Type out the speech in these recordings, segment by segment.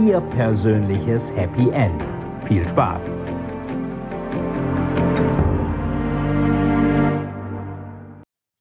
Ihr persönliches Happy End. Viel Spaß!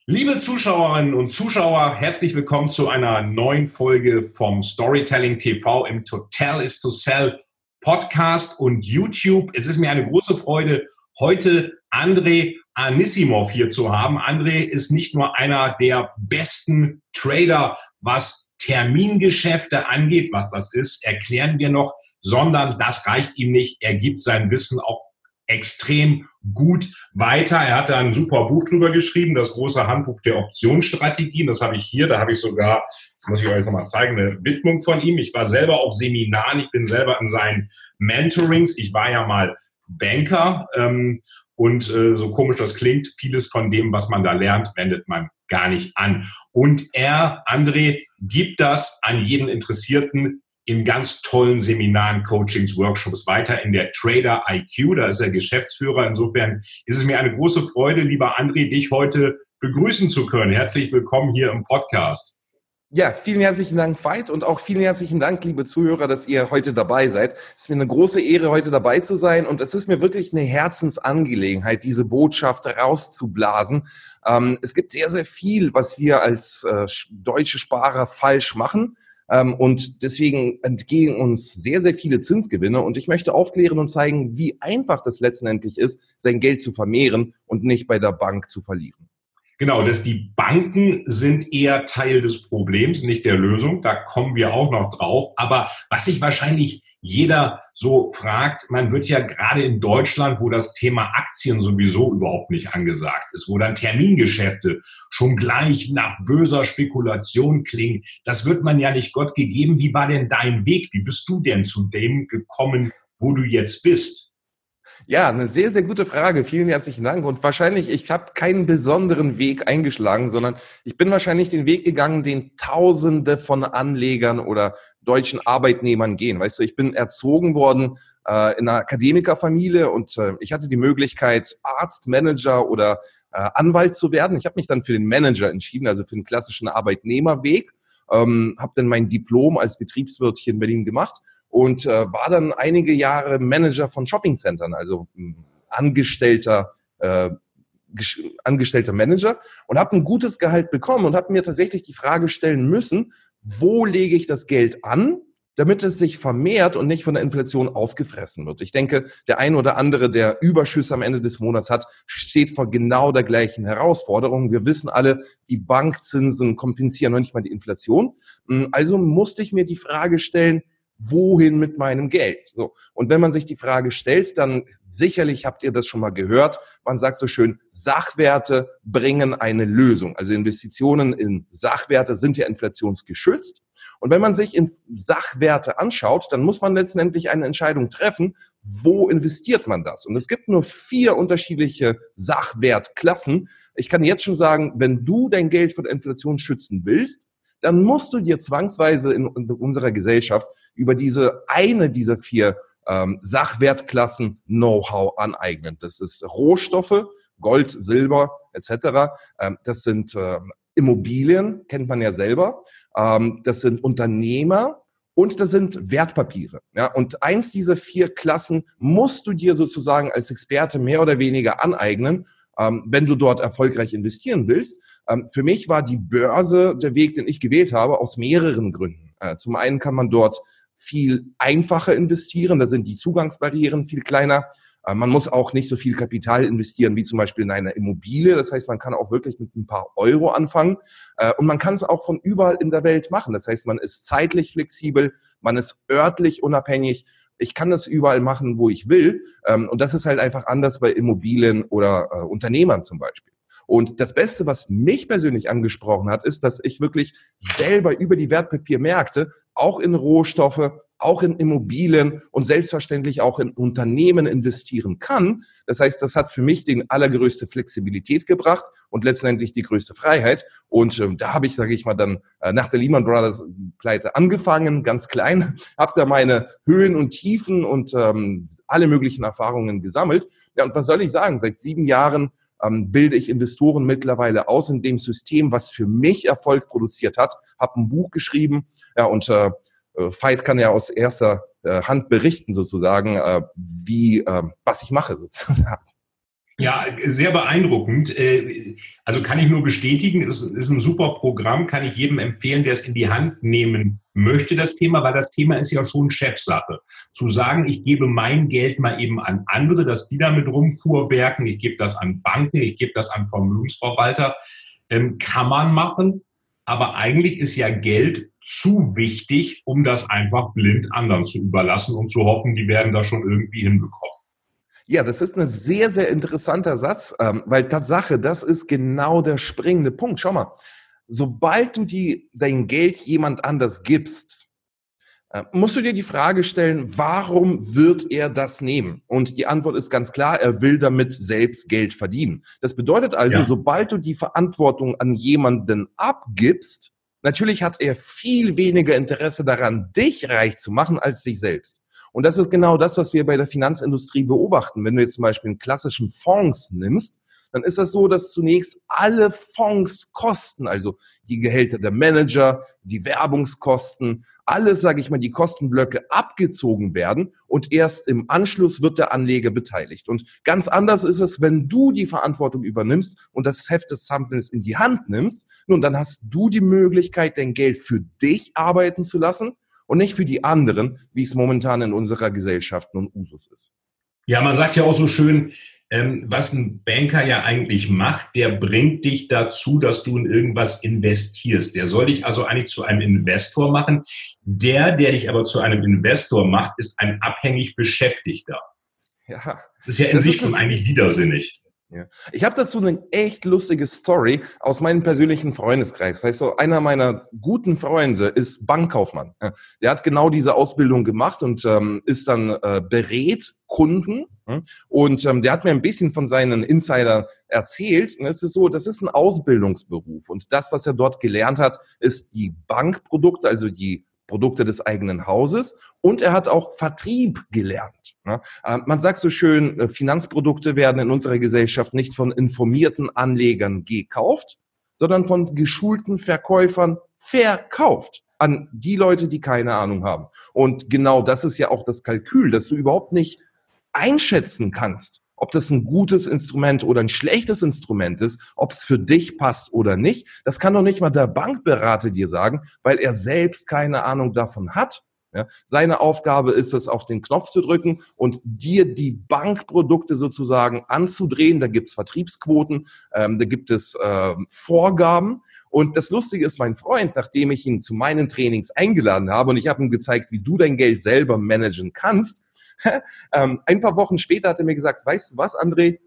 Liebe Zuschauerinnen und Zuschauer, herzlich willkommen zu einer neuen Folge vom Storytelling TV im Total is to Sell Podcast und YouTube. Es ist mir eine große Freude, heute André Anissimov hier zu haben. André ist nicht nur einer der besten Trader, was Termingeschäfte angeht, was das ist, erklären wir noch, sondern das reicht ihm nicht. Er gibt sein Wissen auch extrem gut weiter. Er hat da ein super Buch drüber geschrieben, das große Handbuch der Optionsstrategien. Das habe ich hier, da habe ich sogar, das muss ich euch nochmal zeigen, eine Widmung von ihm. Ich war selber auf Seminaren, ich bin selber in seinen Mentorings. Ich war ja mal Banker ähm, und äh, so komisch das klingt, vieles von dem, was man da lernt, wendet man gar nicht an. Und er, André, gibt das an jeden Interessierten in ganz tollen Seminaren, Coachings, Workshops weiter in der Trader IQ. Da ist er Geschäftsführer. Insofern ist es mir eine große Freude, lieber André, dich heute begrüßen zu können. Herzlich willkommen hier im Podcast. Ja, vielen herzlichen Dank, Veit, und auch vielen herzlichen Dank, liebe Zuhörer, dass ihr heute dabei seid. Es ist mir eine große Ehre, heute dabei zu sein, und es ist mir wirklich eine Herzensangelegenheit, diese Botschaft rauszublasen. Ähm, es gibt sehr, sehr viel, was wir als äh, deutsche Sparer falsch machen. Ähm, und deswegen entgehen uns sehr, sehr viele Zinsgewinne. Und ich möchte aufklären und zeigen, wie einfach das letztendlich ist, sein Geld zu vermehren und nicht bei der Bank zu verlieren. Genau, dass die Banken sind eher Teil des Problems, nicht der Lösung. Da kommen wir auch noch drauf. Aber was sich wahrscheinlich jeder so fragt, man wird ja gerade in Deutschland, wo das Thema Aktien sowieso überhaupt nicht angesagt ist, wo dann Termingeschäfte schon gleich nach böser Spekulation klingen, das wird man ja nicht Gott gegeben. Wie war denn dein Weg? Wie bist du denn zu dem gekommen, wo du jetzt bist? Ja, eine sehr, sehr gute Frage. Vielen herzlichen Dank. Und wahrscheinlich, ich habe keinen besonderen Weg eingeschlagen, sondern ich bin wahrscheinlich den Weg gegangen, den Tausende von Anlegern oder deutschen Arbeitnehmern gehen. Weißt du, ich bin erzogen worden äh, in einer Akademikerfamilie und äh, ich hatte die Möglichkeit, Arzt, Manager oder äh, Anwalt zu werden. Ich habe mich dann für den Manager entschieden, also für den klassischen Arbeitnehmerweg. Ähm, habe dann mein Diplom als Betriebswirt hier in Berlin gemacht und äh, war dann einige Jahre Manager von Shoppingcentern, also äh, Angestellter äh, angestellter Manager und habe ein gutes Gehalt bekommen und habe mir tatsächlich die Frage stellen müssen, wo lege ich das Geld an, damit es sich vermehrt und nicht von der Inflation aufgefressen wird. Ich denke, der eine oder andere, der Überschüsse am Ende des Monats hat, steht vor genau der gleichen Herausforderung. Wir wissen alle, die Bankzinsen kompensieren noch nicht mal die Inflation. Also musste ich mir die Frage stellen, wohin mit meinem Geld? So. Und wenn man sich die Frage stellt, dann sicherlich habt ihr das schon mal gehört. Man sagt so schön, Sachwerte bringen eine Lösung. Also Investitionen in Sachwerte sind ja inflationsgeschützt. Und wenn man sich in Sachwerte anschaut, dann muss man letztendlich eine Entscheidung treffen, wo investiert man das? Und es gibt nur vier unterschiedliche Sachwertklassen. Ich kann jetzt schon sagen, wenn du dein Geld vor der Inflation schützen willst, dann musst du dir zwangsweise in unserer Gesellschaft über diese eine dieser vier ähm, Sachwertklassen Know-how aneignen. Das ist Rohstoffe, Gold, Silber etc. Ähm, das sind äh, Immobilien, kennt man ja selber. Ähm, das sind Unternehmer und das sind Wertpapiere. Ja, und eins dieser vier Klassen musst du dir sozusagen als Experte mehr oder weniger aneignen, ähm, wenn du dort erfolgreich investieren willst. Ähm, für mich war die Börse der Weg, den ich gewählt habe, aus mehreren Gründen. Äh, zum einen kann man dort viel einfacher investieren. Da sind die Zugangsbarrieren viel kleiner. Äh, man muss auch nicht so viel Kapital investieren wie zum Beispiel in eine Immobilie. Das heißt, man kann auch wirklich mit ein paar Euro anfangen. Äh, und man kann es auch von überall in der Welt machen. Das heißt, man ist zeitlich flexibel, man ist örtlich unabhängig. Ich kann das überall machen, wo ich will. Ähm, und das ist halt einfach anders bei Immobilien oder äh, Unternehmern zum Beispiel. Und das Beste, was mich persönlich angesprochen hat, ist, dass ich wirklich selber über die Wertpapiermärkte auch in Rohstoffe, auch in Immobilien und selbstverständlich auch in Unternehmen investieren kann. Das heißt, das hat für mich die allergrößte Flexibilität gebracht und letztendlich die größte Freiheit. Und ähm, da habe ich, sage ich mal, dann äh, nach der Lehman Brothers Pleite angefangen, ganz klein, habe da meine Höhen und Tiefen und ähm, alle möglichen Erfahrungen gesammelt. Ja, und was soll ich sagen? Seit sieben Jahren ähm, bilde ich Investoren mittlerweile aus in dem System, was für mich Erfolg produziert hat, habe ein Buch geschrieben, ja, und äh, äh, Veit kann ja aus erster äh, Hand berichten sozusagen, äh, wie, äh, was ich mache sozusagen. Ja, sehr beeindruckend. Äh, also kann ich nur bestätigen, es ist ein super Programm, kann ich jedem empfehlen, der es in die Hand nehmen möchte, das Thema, weil das Thema ist ja schon Chefsache. Zu sagen, ich gebe mein Geld mal eben an andere, dass die damit rumfuhrwerken, ich gebe das an Banken, ich gebe das an Vermögensverwalter, ähm, kann man machen. Aber eigentlich ist ja Geld zu wichtig, um das einfach blind anderen zu überlassen und zu hoffen, die werden das schon irgendwie hinbekommen. Ja, das ist ein sehr, sehr interessanter Satz, ähm, weil Tatsache, das ist genau der springende Punkt. Schau mal, sobald du die, dein Geld jemand anders gibst, äh, musst du dir die Frage stellen, warum wird er das nehmen? Und die Antwort ist ganz klar, er will damit selbst Geld verdienen. Das bedeutet also, ja. sobald du die Verantwortung an jemanden abgibst, natürlich hat er viel weniger Interesse daran, dich reich zu machen, als sich selbst. Und das ist genau das, was wir bei der Finanzindustrie beobachten. Wenn du jetzt zum Beispiel einen klassischen Fonds nimmst, dann ist das so, dass zunächst alle Fonds kosten, also die Gehälter der Manager, die Werbungskosten, alles, sage ich mal, die Kostenblöcke abgezogen werden und erst im Anschluss wird der Anleger beteiligt. Und ganz anders ist es, wenn du die Verantwortung übernimmst und das Heft des Samples in die Hand nimmst. Nun, dann hast du die Möglichkeit, dein Geld für dich arbeiten zu lassen und nicht für die anderen, wie es momentan in unserer Gesellschaft nun Usus ist. Ja, man sagt ja auch so schön, ähm, was ein Banker ja eigentlich macht, der bringt dich dazu, dass du in irgendwas investierst. Der soll dich also eigentlich zu einem Investor machen. Der, der dich aber zu einem Investor macht, ist ein abhängig Beschäftigter. Ja. Das ist ja in das sich schon eigentlich widersinnig. Ja. Ich habe dazu eine echt lustige Story aus meinem persönlichen Freundeskreis. Weißt du, einer meiner guten Freunde ist Bankkaufmann. Der hat genau diese Ausbildung gemacht und ähm, ist dann äh, berät Kunden. Und ähm, der hat mir ein bisschen von seinen Insider erzählt. Und es ist so, das ist ein Ausbildungsberuf. Und das, was er dort gelernt hat, ist die Bankprodukte, also die Produkte des eigenen Hauses und er hat auch Vertrieb gelernt. Ne? Ähm, man sagt so schön, äh, Finanzprodukte werden in unserer Gesellschaft nicht von informierten Anlegern gekauft, sondern von geschulten Verkäufern verkauft an die Leute, die keine Ahnung haben. Und genau das ist ja auch das Kalkül, dass du überhaupt nicht einschätzen kannst, ob das ein gutes Instrument oder ein schlechtes Instrument ist, ob es für dich passt oder nicht. Das kann doch nicht mal der Bankberater dir sagen, weil er selbst keine Ahnung davon hat. Ja, seine Aufgabe ist es, auf den Knopf zu drücken und dir die Bankprodukte sozusagen anzudrehen. Da gibt es Vertriebsquoten, ähm, da gibt es ähm, Vorgaben. Und das Lustige ist, mein Freund, nachdem ich ihn zu meinen Trainings eingeladen habe und ich habe ihm gezeigt, wie du dein Geld selber managen kannst, ähm, ein paar Wochen später hat er mir gesagt, weißt du was, André,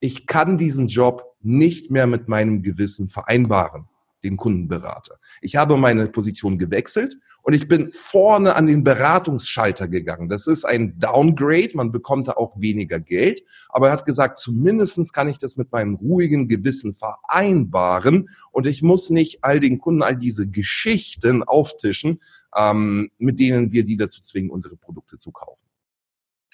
ich kann diesen Job nicht mehr mit meinem Gewissen vereinbaren, den Kundenberater. Ich habe meine Position gewechselt und ich bin vorne an den Beratungsschalter gegangen. Das ist ein Downgrade, man bekommt da auch weniger Geld, aber er hat gesagt, zumindestens kann ich das mit meinem ruhigen Gewissen vereinbaren und ich muss nicht all den Kunden all diese Geschichten auftischen, ähm, mit denen wir die dazu zwingen, unsere Produkte zu kaufen.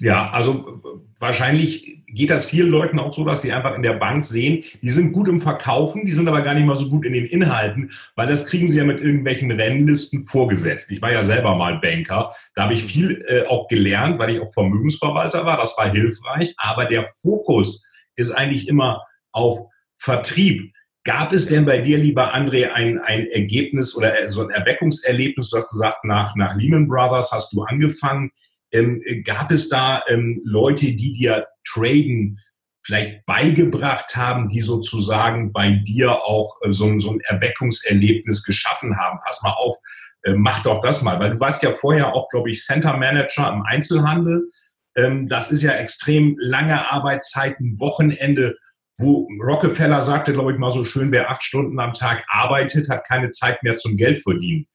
Ja, also wahrscheinlich geht das vielen Leuten auch so, dass die einfach in der Bank sehen, die sind gut im Verkaufen, die sind aber gar nicht mal so gut in den Inhalten, weil das kriegen sie ja mit irgendwelchen Rennlisten vorgesetzt. Ich war ja selber mal Banker, da habe ich viel äh, auch gelernt, weil ich auch Vermögensverwalter war, das war hilfreich, aber der Fokus ist eigentlich immer auf Vertrieb. Gab es denn bei dir, lieber André, ein, ein Ergebnis oder so ein Erweckungserlebnis? Du hast gesagt, nach, nach Lehman Brothers hast du angefangen ähm, gab es da ähm, Leute, die dir Traden vielleicht beigebracht haben, die sozusagen bei dir auch äh, so, so, ein Erweckungserlebnis geschaffen haben? Pass mal auf, äh, mach doch das mal, weil du warst ja vorher auch, glaube ich, Center Manager im Einzelhandel. Ähm, das ist ja extrem lange Arbeitszeiten, Wochenende. wo Rockefeller sagte, glaube ich mal so schön, wer acht Stunden am Tag arbeitet, hat keine Zeit mehr zum Geld verdienen.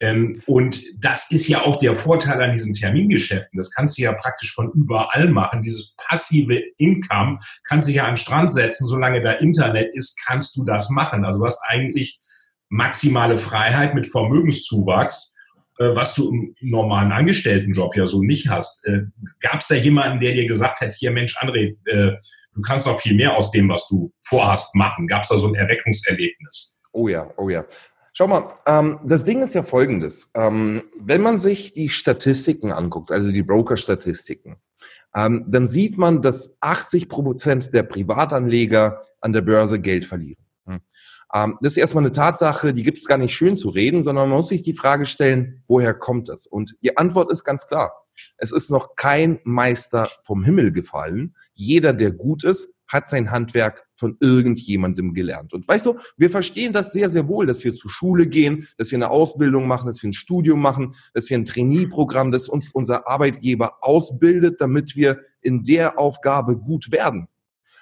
Ähm, und das ist ja auch der Vorteil an diesen Termingeschäften. Das kannst du ja praktisch von überall machen. Dieses passive Income kannst du ja an den Strand setzen. Solange da Internet ist, kannst du das machen. Also du hast eigentlich maximale Freiheit mit Vermögenszuwachs, äh, was du im normalen Angestelltenjob ja so nicht hast. Äh, Gab es da jemanden, der dir gesagt hat, hier Mensch, André, äh, du kannst noch viel mehr aus dem, was du vorhast, machen? Gab es da so ein Erweckungserlebnis? Oh ja, oh ja. Schau mal, ähm, das Ding ist ja folgendes. Ähm, wenn man sich die Statistiken anguckt, also die Broker-Statistiken, ähm, dann sieht man, dass 80 Prozent der Privatanleger an der Börse Geld verlieren. Hm. Ähm, das ist erstmal eine Tatsache, die gibt es gar nicht schön zu reden, sondern man muss sich die Frage stellen, woher kommt das? Und die Antwort ist ganz klar. Es ist noch kein Meister vom Himmel gefallen. Jeder, der gut ist, hat sein Handwerk von irgendjemandem gelernt. Und weißt du, wir verstehen das sehr, sehr wohl, dass wir zur Schule gehen, dass wir eine Ausbildung machen, dass wir ein Studium machen, dass wir ein Trainee-Programm, das uns unser Arbeitgeber ausbildet, damit wir in der Aufgabe gut werden.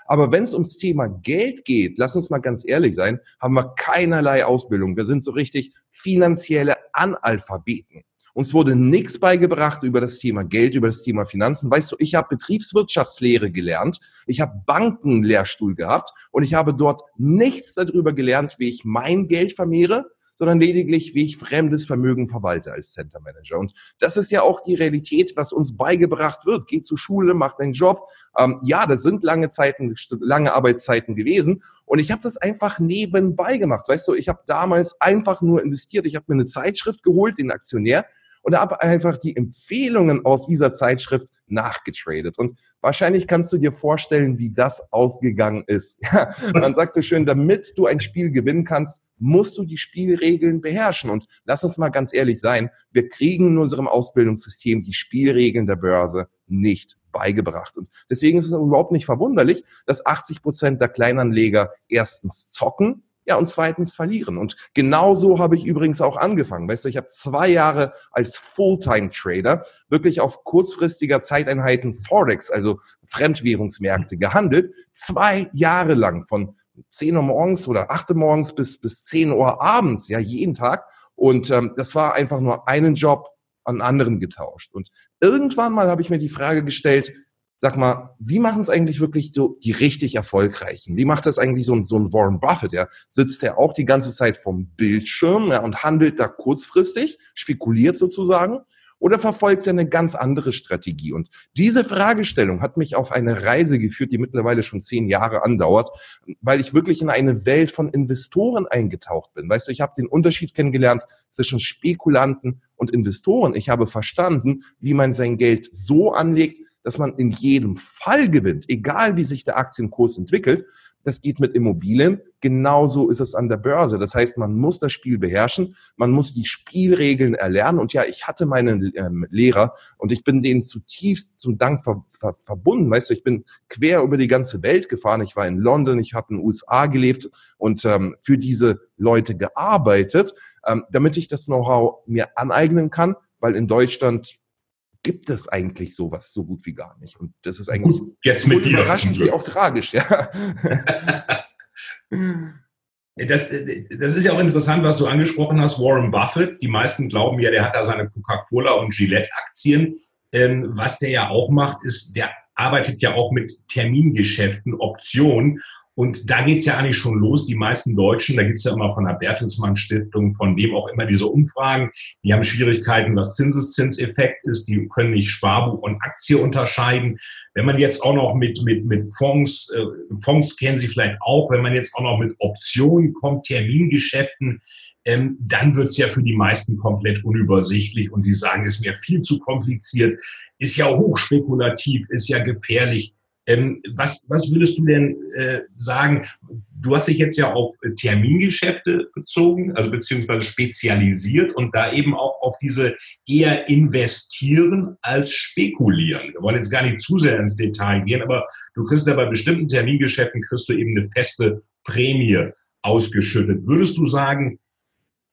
Aber wenn es ums Thema Geld geht, lass uns mal ganz ehrlich sein, haben wir keinerlei Ausbildung. Wir sind so richtig finanzielle Analphabeten. Uns wurde nichts beigebracht über das Thema Geld, über das Thema Finanzen. Weißt du, ich habe Betriebswirtschaftslehre gelernt, ich habe Bankenlehrstuhl gehabt und ich habe dort nichts darüber gelernt, wie ich mein Geld vermehre, sondern lediglich, wie ich fremdes Vermögen verwalte als Center Manager. Und das ist ja auch die Realität, was uns beigebracht wird. Geh zur Schule, mach deinen Job. Ähm, ja, das sind lange Zeiten, lange Arbeitszeiten gewesen. Und ich habe das einfach nebenbei gemacht. Weißt du, ich habe damals einfach nur investiert. Ich habe mir eine Zeitschrift geholt, den Aktionär, und habe einfach die Empfehlungen aus dieser Zeitschrift nachgetradet. Und wahrscheinlich kannst du dir vorstellen, wie das ausgegangen ist. Man sagt so schön, damit du ein Spiel gewinnen kannst, musst du die Spielregeln beherrschen. Und lass uns mal ganz ehrlich sein, wir kriegen in unserem Ausbildungssystem die Spielregeln der Börse nicht beigebracht. Und deswegen ist es überhaupt nicht verwunderlich, dass 80 Prozent der Kleinanleger erstens zocken ja, und zweitens verlieren. Und genauso habe ich übrigens auch angefangen. Weißt du, ich habe zwei Jahre als Fulltime-Trader wirklich auf kurzfristiger Zeiteinheiten Forex, also Fremdwährungsmärkte, gehandelt. Zwei Jahre lang von 10 Uhr morgens oder 8 Uhr morgens bis, bis 10 Uhr abends, ja, jeden Tag. Und ähm, das war einfach nur einen Job an anderen getauscht. Und irgendwann mal habe ich mir die Frage gestellt, sag mal, wie machen es eigentlich wirklich so die richtig Erfolgreichen? Wie macht das eigentlich so ein, so ein Warren Buffett? Ja? Sitzt er auch die ganze Zeit vom Bildschirm ja, und handelt da kurzfristig, spekuliert sozusagen? Oder verfolgt er eine ganz andere Strategie? Und diese Fragestellung hat mich auf eine Reise geführt, die mittlerweile schon zehn Jahre andauert, weil ich wirklich in eine Welt von Investoren eingetaucht bin. Weißt du, ich habe den Unterschied kennengelernt zwischen Spekulanten und Investoren. Ich habe verstanden, wie man sein Geld so anlegt, dass man in jedem Fall gewinnt, egal wie sich der Aktienkurs entwickelt. Das geht mit Immobilien. Genauso ist es an der Börse. Das heißt, man muss das Spiel beherrschen, man muss die Spielregeln erlernen. Und ja, ich hatte meinen ähm, Lehrer und ich bin denen zutiefst zum Dank ver ver verbunden. Weißt du, ich bin quer über die ganze Welt gefahren. Ich war in London, ich habe in den USA gelebt und ähm, für diese Leute gearbeitet, ähm, damit ich das Know-how mir aneignen kann, weil in Deutschland gibt es eigentlich sowas so gut wie gar nicht. Und das ist eigentlich gut, jetzt mit dir überraschend wie auch tragisch, ja. Das, das ist ja auch interessant, was du angesprochen hast, Warren Buffett. Die meisten glauben ja, der hat da seine Coca-Cola und Gillette-Aktien. Ähm, was der ja auch macht, ist, der arbeitet ja auch mit Termingeschäften, Optionen. Und da geht's ja eigentlich schon los. Die meisten Deutschen, da gibt's ja immer von der Bertelsmann Stiftung, von wem auch immer diese Umfragen, die haben Schwierigkeiten, was Zinseszinseffekt ist. Die können nicht Sparbuch und Aktie unterscheiden. Wenn man jetzt auch noch mit, mit, mit Fonds, äh, Fonds kennen Sie vielleicht auch, wenn man jetzt auch noch mit Optionen kommt, Termingeschäften, ähm, dann wird's ja für die meisten komplett unübersichtlich und die sagen, ist mir viel zu kompliziert, ist ja hochspekulativ, ist ja gefährlich. Ähm, was, was würdest du denn äh, sagen? Du hast dich jetzt ja auf Termingeschäfte bezogen, also beziehungsweise spezialisiert und da eben auch auf diese eher investieren als spekulieren. Wir wollen jetzt gar nicht zu sehr ins Detail gehen, aber du kriegst ja bei bestimmten Termingeschäften kriegst du eben eine feste Prämie ausgeschüttet. Würdest du sagen,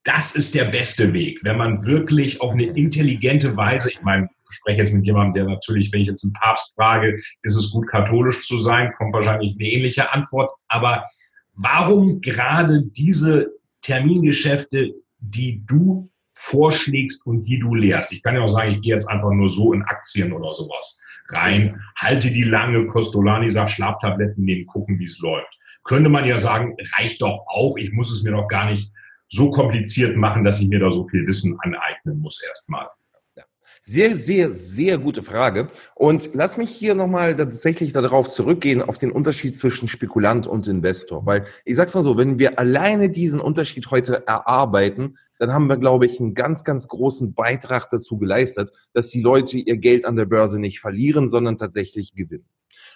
das ist der beste Weg, wenn man wirklich auf eine intelligente Weise, ich meine, ich spreche jetzt mit jemandem, der natürlich, wenn ich jetzt einen Papst frage, ist es gut katholisch zu sein, kommt wahrscheinlich eine ähnliche Antwort. Aber warum gerade diese Termingeschäfte, die du vorschlägst und die du lehrst? Ich kann ja auch sagen, ich gehe jetzt einfach nur so in Aktien oder sowas rein, halte die lange, Costolani sagt, Schlaftabletten nehmen, gucken, wie es läuft. Könnte man ja sagen, reicht doch auch, ich muss es mir doch gar nicht so kompliziert machen, dass ich mir da so viel Wissen aneignen muss erstmal. Sehr, sehr, sehr gute Frage. Und lass mich hier nochmal tatsächlich darauf zurückgehen, auf den Unterschied zwischen Spekulant und Investor. Weil ich sag's mal so, wenn wir alleine diesen Unterschied heute erarbeiten, dann haben wir, glaube ich, einen ganz, ganz großen Beitrag dazu geleistet, dass die Leute ihr Geld an der Börse nicht verlieren, sondern tatsächlich gewinnen.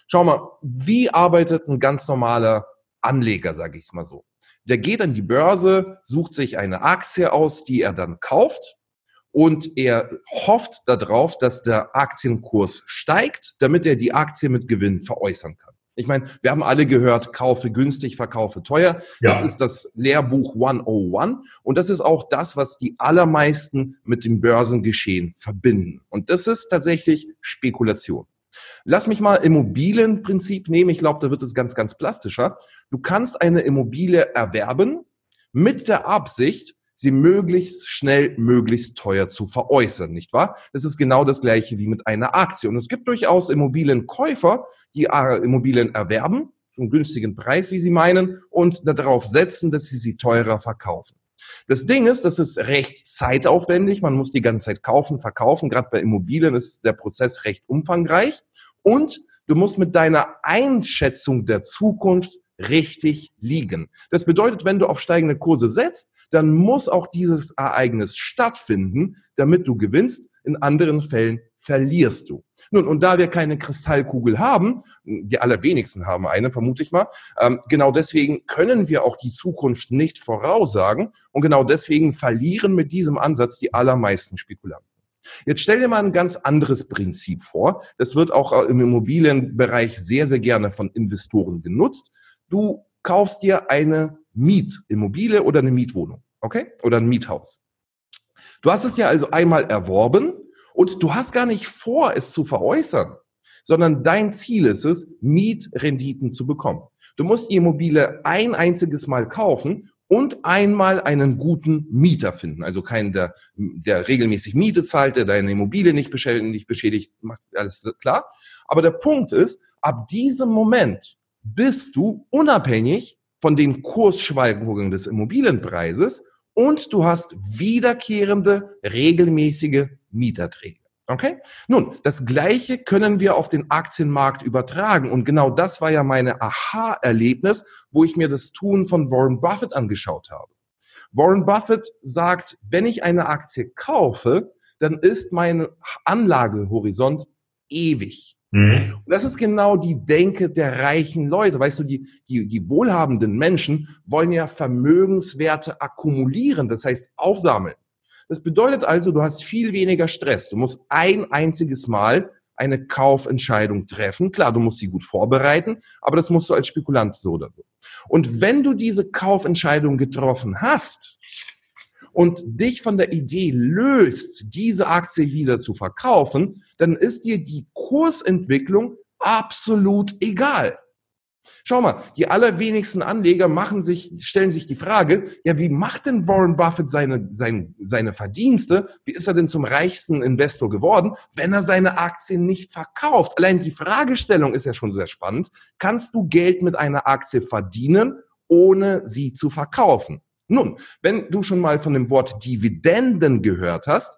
Schau mal, wie arbeitet ein ganz normaler Anleger, sage ich mal so? Der geht an die Börse, sucht sich eine Aktie aus, die er dann kauft und er hofft darauf, dass der Aktienkurs steigt, damit er die Aktie mit Gewinn veräußern kann. Ich meine, wir haben alle gehört, kaufe günstig, verkaufe teuer. Ja. Das ist das Lehrbuch 101 und das ist auch das, was die allermeisten mit dem Börsengeschehen verbinden. Und das ist tatsächlich Spekulation. Lass mich mal Immobilienprinzip nehmen. Ich glaube, da wird es ganz, ganz plastischer. Du kannst eine Immobilie erwerben mit der Absicht, sie möglichst schnell, möglichst teuer zu veräußern, nicht wahr? Das ist genau das gleiche wie mit einer Aktie. Und es gibt durchaus Immobilienkäufer, die äh, Immobilien erwerben, zum günstigen Preis, wie sie meinen, und darauf setzen, dass sie sie teurer verkaufen. Das Ding ist, das ist recht zeitaufwendig. Man muss die ganze Zeit kaufen, verkaufen. Gerade bei Immobilien ist der Prozess recht umfangreich. Und du musst mit deiner Einschätzung der Zukunft richtig liegen. Das bedeutet, wenn du auf steigende Kurse setzt, dann muss auch dieses Ereignis stattfinden, damit du gewinnst. In anderen Fällen verlierst du. Nun, und da wir keine Kristallkugel haben, die allerwenigsten haben eine, vermute ich mal, ähm, genau deswegen können wir auch die Zukunft nicht voraussagen und genau deswegen verlieren mit diesem Ansatz die allermeisten Spekulanten. Jetzt stell dir mal ein ganz anderes Prinzip vor. Das wird auch äh, im Immobilienbereich sehr, sehr gerne von Investoren genutzt. Du kaufst dir eine Mietimmobilie oder eine Mietwohnung, okay? Oder ein Miethaus. Du hast es ja also einmal erworben und du hast gar nicht vor, es zu veräußern, sondern dein Ziel ist es, Mietrenditen zu bekommen. Du musst die Immobilie ein einziges Mal kaufen und einmal einen guten Mieter finden. Also keinen, der, der regelmäßig Miete zahlt, der deine Immobilie nicht beschädigt, nicht beschädigt, macht alles klar. Aber der Punkt ist, ab diesem Moment bist du unabhängig von den Kursschwankungen des Immobilienpreises und du hast wiederkehrende, regelmäßige Mieterträge. Okay? Nun, das Gleiche können wir auf den Aktienmarkt übertragen. Und genau das war ja meine Aha-Erlebnis, wo ich mir das Tun von Warren Buffett angeschaut habe. Warren Buffett sagt, wenn ich eine Aktie kaufe, dann ist mein Anlagehorizont ewig. Mhm. Und das ist genau die Denke der reichen Leute. Weißt du, die, die, die wohlhabenden Menschen wollen ja Vermögenswerte akkumulieren, das heißt aufsammeln. Das bedeutet also, du hast viel weniger Stress. Du musst ein einziges Mal eine Kaufentscheidung treffen. Klar, du musst sie gut vorbereiten, aber das musst du als Spekulant so oder so. Und wenn du diese Kaufentscheidung getroffen hast und dich von der Idee löst, diese Aktie wieder zu verkaufen, dann ist dir die Kursentwicklung absolut egal. Schau mal, die allerwenigsten Anleger machen sich, stellen sich die Frage, ja, wie macht denn Warren Buffett seine, seine, seine Verdienste? Wie ist er denn zum reichsten Investor geworden, wenn er seine Aktien nicht verkauft? Allein die Fragestellung ist ja schon sehr spannend. Kannst du Geld mit einer Aktie verdienen, ohne sie zu verkaufen? Nun, wenn du schon mal von dem Wort Dividenden gehört hast,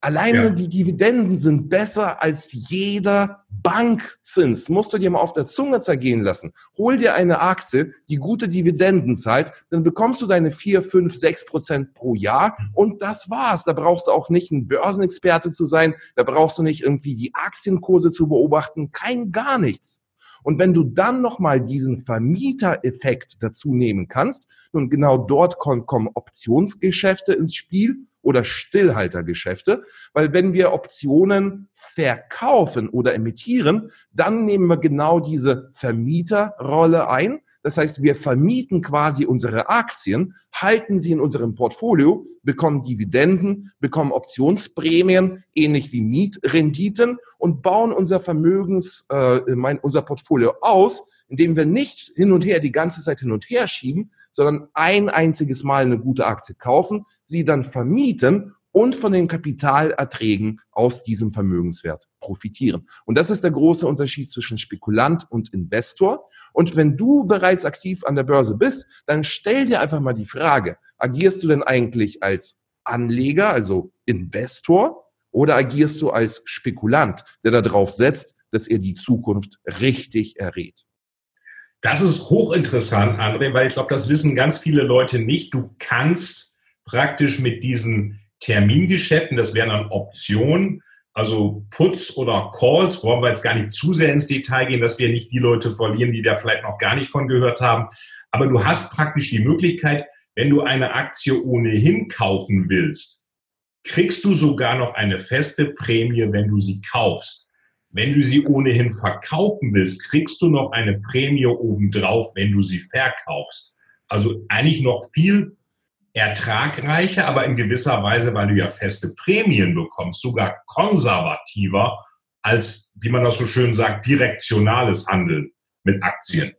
Alleine ja. die Dividenden sind besser als jeder Bankzins. Musst du dir mal auf der Zunge zergehen lassen. Hol dir eine Aktie, die gute Dividenden zahlt, dann bekommst du deine 4, 5, 6 Prozent pro Jahr und das war's. Da brauchst du auch nicht ein Börsenexperte zu sein, da brauchst du nicht irgendwie die Aktienkurse zu beobachten, kein gar nichts. Und wenn du dann nochmal diesen Vermietereffekt dazu nehmen kannst, und genau dort kommen Optionsgeschäfte ins Spiel, oder Stillhaltergeschäfte, weil wenn wir Optionen verkaufen oder emittieren, dann nehmen wir genau diese Vermieterrolle ein. Das heißt, wir vermieten quasi unsere Aktien, halten sie in unserem Portfolio, bekommen Dividenden, bekommen Optionsprämien, ähnlich wie Mietrenditen und bauen unser Vermögens, äh, mein, unser Portfolio aus, indem wir nicht hin und her die ganze Zeit hin und her schieben, sondern ein einziges Mal eine gute Aktie kaufen, sie dann vermieten und von den Kapitalerträgen aus diesem Vermögenswert profitieren. Und das ist der große Unterschied zwischen Spekulant und Investor. Und wenn du bereits aktiv an der Börse bist, dann stell dir einfach mal die Frage, agierst du denn eigentlich als Anleger, also Investor, oder agierst du als Spekulant, der darauf setzt, dass er die Zukunft richtig errät? Das ist hochinteressant, André, weil ich glaube, das wissen ganz viele Leute nicht. Du kannst praktisch mit diesen Termingeschäften, das wären dann Optionen, also Puts oder Calls, wollen wir jetzt gar nicht zu sehr ins Detail gehen, dass wir nicht die Leute verlieren, die da vielleicht noch gar nicht von gehört haben. Aber du hast praktisch die Möglichkeit, wenn du eine Aktie ohnehin kaufen willst, kriegst du sogar noch eine feste Prämie, wenn du sie kaufst. Wenn du sie ohnehin verkaufen willst, kriegst du noch eine Prämie obendrauf, wenn du sie verkaufst. Also eigentlich noch viel ertragreicher, aber in gewisser Weise, weil du ja feste Prämien bekommst, sogar konservativer als, wie man das so schön sagt, direktionales Handeln mit Aktien.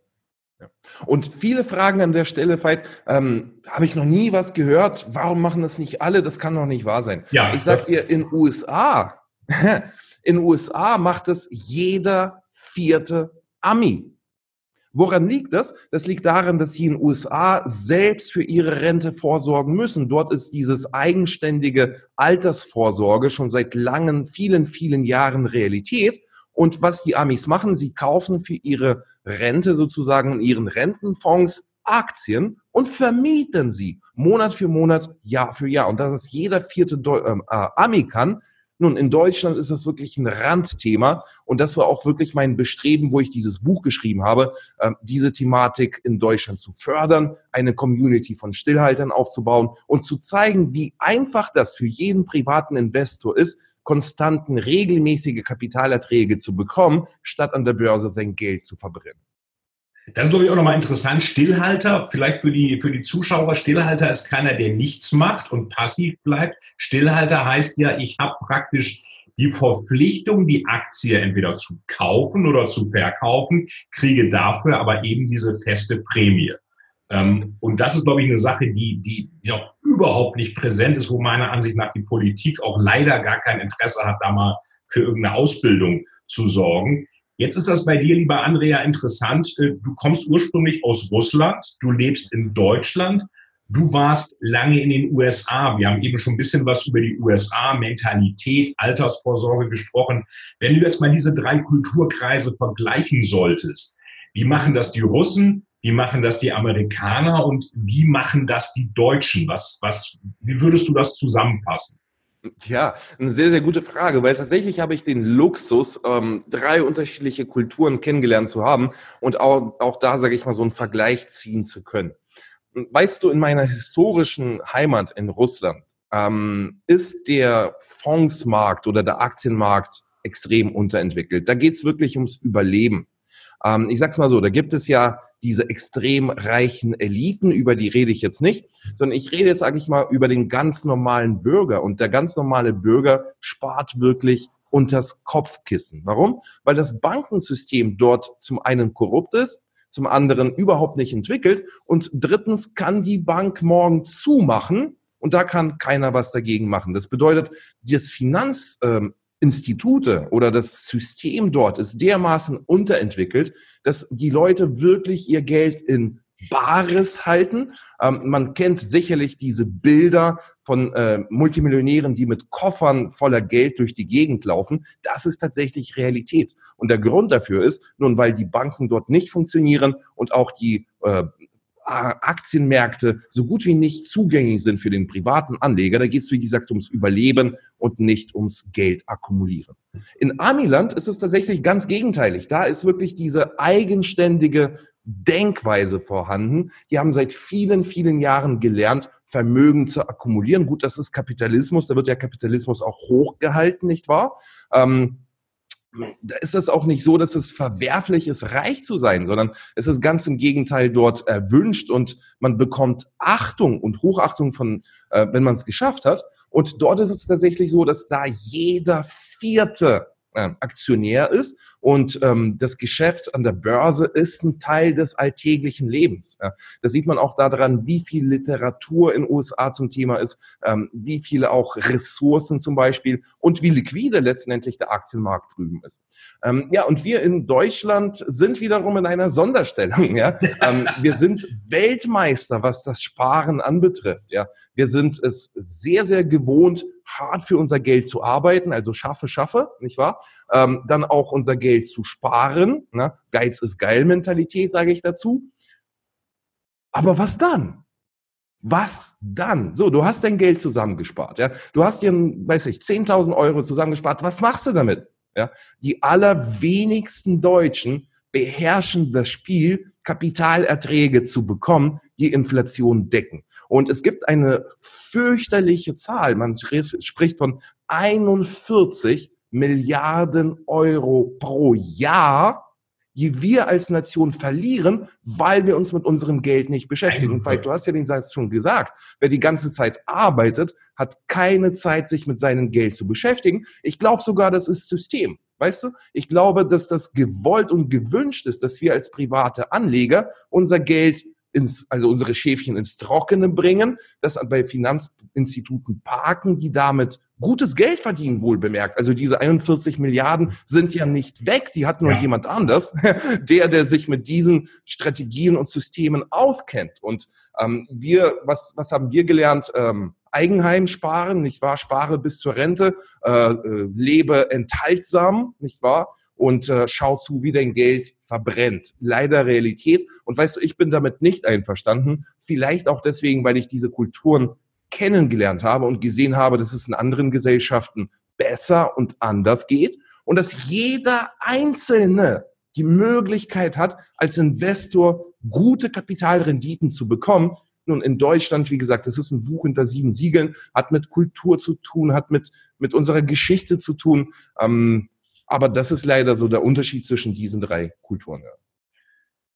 Und viele fragen an der Stelle, Veit, ähm, habe ich noch nie was gehört, warum machen das nicht alle? Das kann doch nicht wahr sein. Ja, ich sage dir, in USA, in USA macht es jeder vierte Ami. Woran liegt das? Das liegt daran, dass sie in den USA selbst für ihre Rente vorsorgen müssen. Dort ist dieses eigenständige Altersvorsorge schon seit langen, vielen, vielen Jahren Realität. Und was die Amis machen, sie kaufen für ihre Rente sozusagen in ihren Rentenfonds Aktien und vermieten sie Monat für Monat, Jahr für Jahr. Und das ist jeder vierte ähm, äh, Ami kann, nun, in Deutschland ist das wirklich ein Randthema und das war auch wirklich mein Bestreben, wo ich dieses Buch geschrieben habe, äh, diese Thematik in Deutschland zu fördern, eine Community von Stillhaltern aufzubauen und zu zeigen, wie einfach das für jeden privaten Investor ist, konstanten, regelmäßige Kapitalerträge zu bekommen, statt an der Börse sein Geld zu verbrennen. Das ist, glaube ich, auch nochmal interessant. Stillhalter, vielleicht für die, für die Zuschauer, Stillhalter ist keiner, der nichts macht und passiv bleibt. Stillhalter heißt ja, ich habe praktisch die Verpflichtung, die Aktie entweder zu kaufen oder zu verkaufen, kriege dafür aber eben diese feste Prämie. Ähm, und das ist, glaube ich, eine Sache, die, die, die auch überhaupt nicht präsent ist, wo meiner Ansicht nach die Politik auch leider gar kein Interesse hat, da mal für irgendeine Ausbildung zu sorgen. Jetzt ist das bei dir, lieber Andrea, interessant. Äh, du kommst ursprünglich aus Russland, du lebst in Deutschland, du warst lange in den USA. Wir haben eben schon ein bisschen was über die USA, Mentalität, Altersvorsorge gesprochen. Wenn du jetzt mal diese drei Kulturkreise vergleichen solltest, wie machen das die Russen? Wie machen das die Amerikaner und wie machen das die Deutschen? Was, was, wie würdest du das zusammenfassen? Ja, eine sehr, sehr gute Frage, weil tatsächlich habe ich den Luxus, ähm, drei unterschiedliche Kulturen kennengelernt zu haben und auch, auch da, sage ich mal, so einen Vergleich ziehen zu können. Weißt du, in meiner historischen Heimat in Russland ähm, ist der Fondsmarkt oder der Aktienmarkt extrem unterentwickelt. Da geht es wirklich ums Überleben. Ähm, ich sag's mal so, da gibt es ja diese extrem reichen Eliten, über die rede ich jetzt nicht, sondern ich rede jetzt, sage ich mal, über den ganz normalen Bürger. Und der ganz normale Bürger spart wirklich unters Kopfkissen. Warum? Weil das Bankensystem dort zum einen korrupt ist, zum anderen überhaupt nicht entwickelt und drittens kann die Bank morgen zumachen und da kann keiner was dagegen machen. Das bedeutet, das Finanz, ähm, Institute oder das System dort ist dermaßen unterentwickelt, dass die Leute wirklich ihr Geld in Bares halten. Ähm, man kennt sicherlich diese Bilder von äh, Multimillionären, die mit Koffern voller Geld durch die Gegend laufen. Das ist tatsächlich Realität. Und der Grund dafür ist, nun, weil die Banken dort nicht funktionieren und auch die äh, Aktienmärkte so gut wie nicht zugänglich sind für den privaten Anleger. Da geht es, wie gesagt, ums Überleben und nicht ums Geld akkumulieren. In Amiland ist es tatsächlich ganz gegenteilig. Da ist wirklich diese eigenständige Denkweise vorhanden. Die haben seit vielen, vielen Jahren gelernt, Vermögen zu akkumulieren. Gut, das ist Kapitalismus. Da wird ja Kapitalismus auch hochgehalten, nicht wahr? Ähm, ist es auch nicht so, dass es verwerflich ist, reich zu sein, sondern es ist ganz im Gegenteil dort erwünscht und man bekommt Achtung und Hochachtung von, äh, wenn man es geschafft hat. Und dort ist es tatsächlich so, dass da jeder Vierte äh, Aktionär ist und ähm, das Geschäft an der Börse ist ein Teil des alltäglichen Lebens. Ja. Das sieht man auch daran, wie viel Literatur in USA zum Thema ist, ähm, wie viele auch Ressourcen zum Beispiel und wie liquide letztendlich der Aktienmarkt drüben ist. Ähm, ja, und wir in Deutschland sind wiederum in einer Sonderstellung. Ja. Ähm, wir sind Weltmeister, was das Sparen anbetrifft. Ja. Wir sind es sehr, sehr gewohnt, hart für unser Geld zu arbeiten, also schaffe, schaffe, nicht wahr? Ähm, dann auch unser Geld zu sparen. Ne? Geiz ist geil Mentalität, sage ich dazu. Aber was dann? Was dann? So, du hast dein Geld zusammengespart, ja. Du hast dir, weiß ich, 10.000 Euro zusammengespart. Was machst du damit? Ja. Die allerwenigsten Deutschen beherrschen das Spiel, Kapitalerträge zu bekommen, die Inflation decken. Und es gibt eine fürchterliche Zahl. Man spricht von 41 Milliarden Euro pro Jahr, die wir als Nation verlieren, weil wir uns mit unserem Geld nicht beschäftigen. Und du hast ja den Satz schon gesagt, wer die ganze Zeit arbeitet, hat keine Zeit, sich mit seinem Geld zu beschäftigen. Ich glaube sogar, das ist System. Weißt du? Ich glaube, dass das gewollt und gewünscht ist, dass wir als private Anleger unser Geld ins, also unsere Schäfchen ins Trockene bringen, das bei Finanzinstituten parken, die damit gutes Geld verdienen, wohl bemerkt. Also diese 41 Milliarden sind ja nicht weg, die hat nur ja. jemand anders, der, der sich mit diesen Strategien und Systemen auskennt. Und ähm, wir, was, was haben wir gelernt? Ähm, Eigenheim sparen, nicht wahr? Spare bis zur Rente, äh, äh, lebe enthaltsam, nicht wahr? und äh, schau zu, wie dein Geld verbrennt. Leider Realität. Und weißt du, ich bin damit nicht einverstanden. Vielleicht auch deswegen, weil ich diese Kulturen kennengelernt habe und gesehen habe, dass es in anderen Gesellschaften besser und anders geht und dass jeder Einzelne die Möglichkeit hat, als Investor gute Kapitalrenditen zu bekommen. Nun, in Deutschland, wie gesagt, das ist ein Buch hinter sieben Siegeln, hat mit Kultur zu tun, hat mit, mit unserer Geschichte zu tun. Ähm, aber das ist leider so der Unterschied zwischen diesen drei Kulturen. Ja.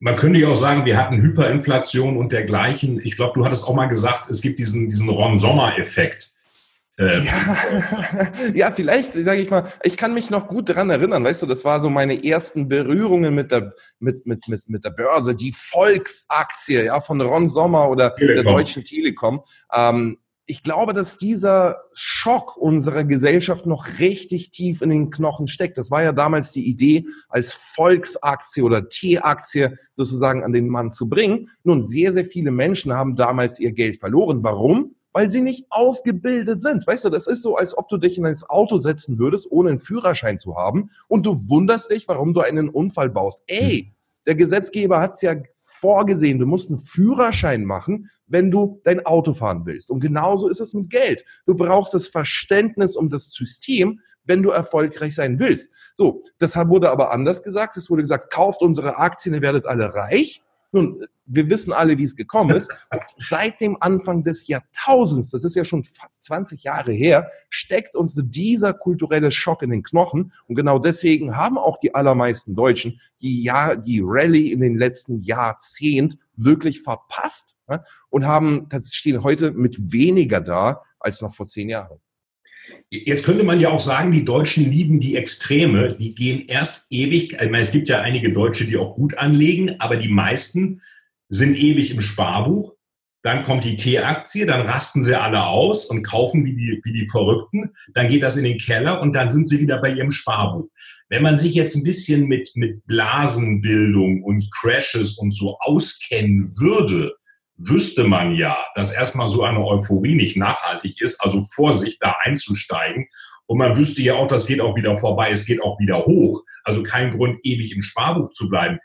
Man könnte ja auch sagen, wir hatten Hyperinflation und dergleichen. Ich glaube, du hattest auch mal gesagt, es gibt diesen, diesen Ron-Sommer-Effekt. Ähm. Ja, ja, vielleicht, sage ich mal, ich kann mich noch gut daran erinnern, weißt du, das war so meine ersten Berührungen mit der, mit, mit, mit, mit der Börse, die Volksaktie, ja, von Ron Sommer oder Telekom. der Deutschen Telekom. Ähm, ich glaube, dass dieser Schock unserer Gesellschaft noch richtig tief in den Knochen steckt. Das war ja damals die Idee, als Volksaktie oder T-Aktie sozusagen an den Mann zu bringen. Nun, sehr, sehr viele Menschen haben damals ihr Geld verloren. Warum? Weil sie nicht ausgebildet sind. Weißt du, das ist so, als ob du dich in ein Auto setzen würdest, ohne einen Führerschein zu haben und du wunderst dich, warum du einen Unfall baust. Ey, der Gesetzgeber hat es ja vorgesehen, du musst einen Führerschein machen, wenn du dein Auto fahren willst. Und genauso ist es mit Geld. Du brauchst das Verständnis um das System, wenn du erfolgreich sein willst. So, das wurde aber anders gesagt. Es wurde gesagt, kauft unsere Aktien, ihr werdet alle reich. Nun, wir wissen alle, wie es gekommen ist. Seit dem Anfang des Jahrtausends, das ist ja schon fast 20 Jahre her, steckt uns dieser kulturelle Schock in den Knochen. Und genau deswegen haben auch die allermeisten Deutschen die, Jahr, die Rallye in den letzten Jahrzehnt wirklich verpasst und haben, stehen heute mit weniger da als noch vor zehn Jahren. Jetzt könnte man ja auch sagen, die Deutschen lieben die Extreme. Die gehen erst ewig. Ich meine, es gibt ja einige Deutsche, die auch gut anlegen, aber die meisten sind ewig im Sparbuch. Dann kommt die T-Aktie, dann rasten sie alle aus und kaufen wie die, wie die Verrückten. Dann geht das in den Keller und dann sind sie wieder bei ihrem Sparbuch. Wenn man sich jetzt ein bisschen mit, mit Blasenbildung und Crashes und so auskennen würde, wüsste man ja, dass erstmal so eine Euphorie nicht nachhaltig ist, also Vorsicht, da einzusteigen. Und man wüsste ja auch, das geht auch wieder vorbei, es geht auch wieder hoch. Also kein Grund, ewig im Sparbuch zu bleiben.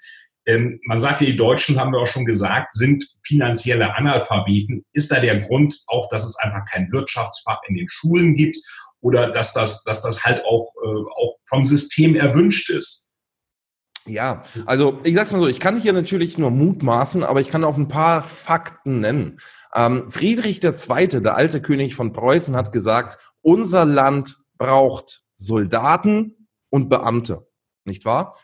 Ähm, man sagt ja, die Deutschen, haben wir auch schon gesagt, sind finanzielle Analphabeten. Ist da der Grund auch, dass es einfach kein Wirtschaftsfach in den Schulen gibt oder dass das, dass das halt auch, äh, auch vom System erwünscht ist? Ja, also ich sag's mal so, ich kann hier natürlich nur mutmaßen, aber ich kann auch ein paar Fakten nennen. Ähm, Friedrich II., der alte König von Preußen, hat gesagt, unser Land braucht Soldaten, und Beamte, nicht wahr?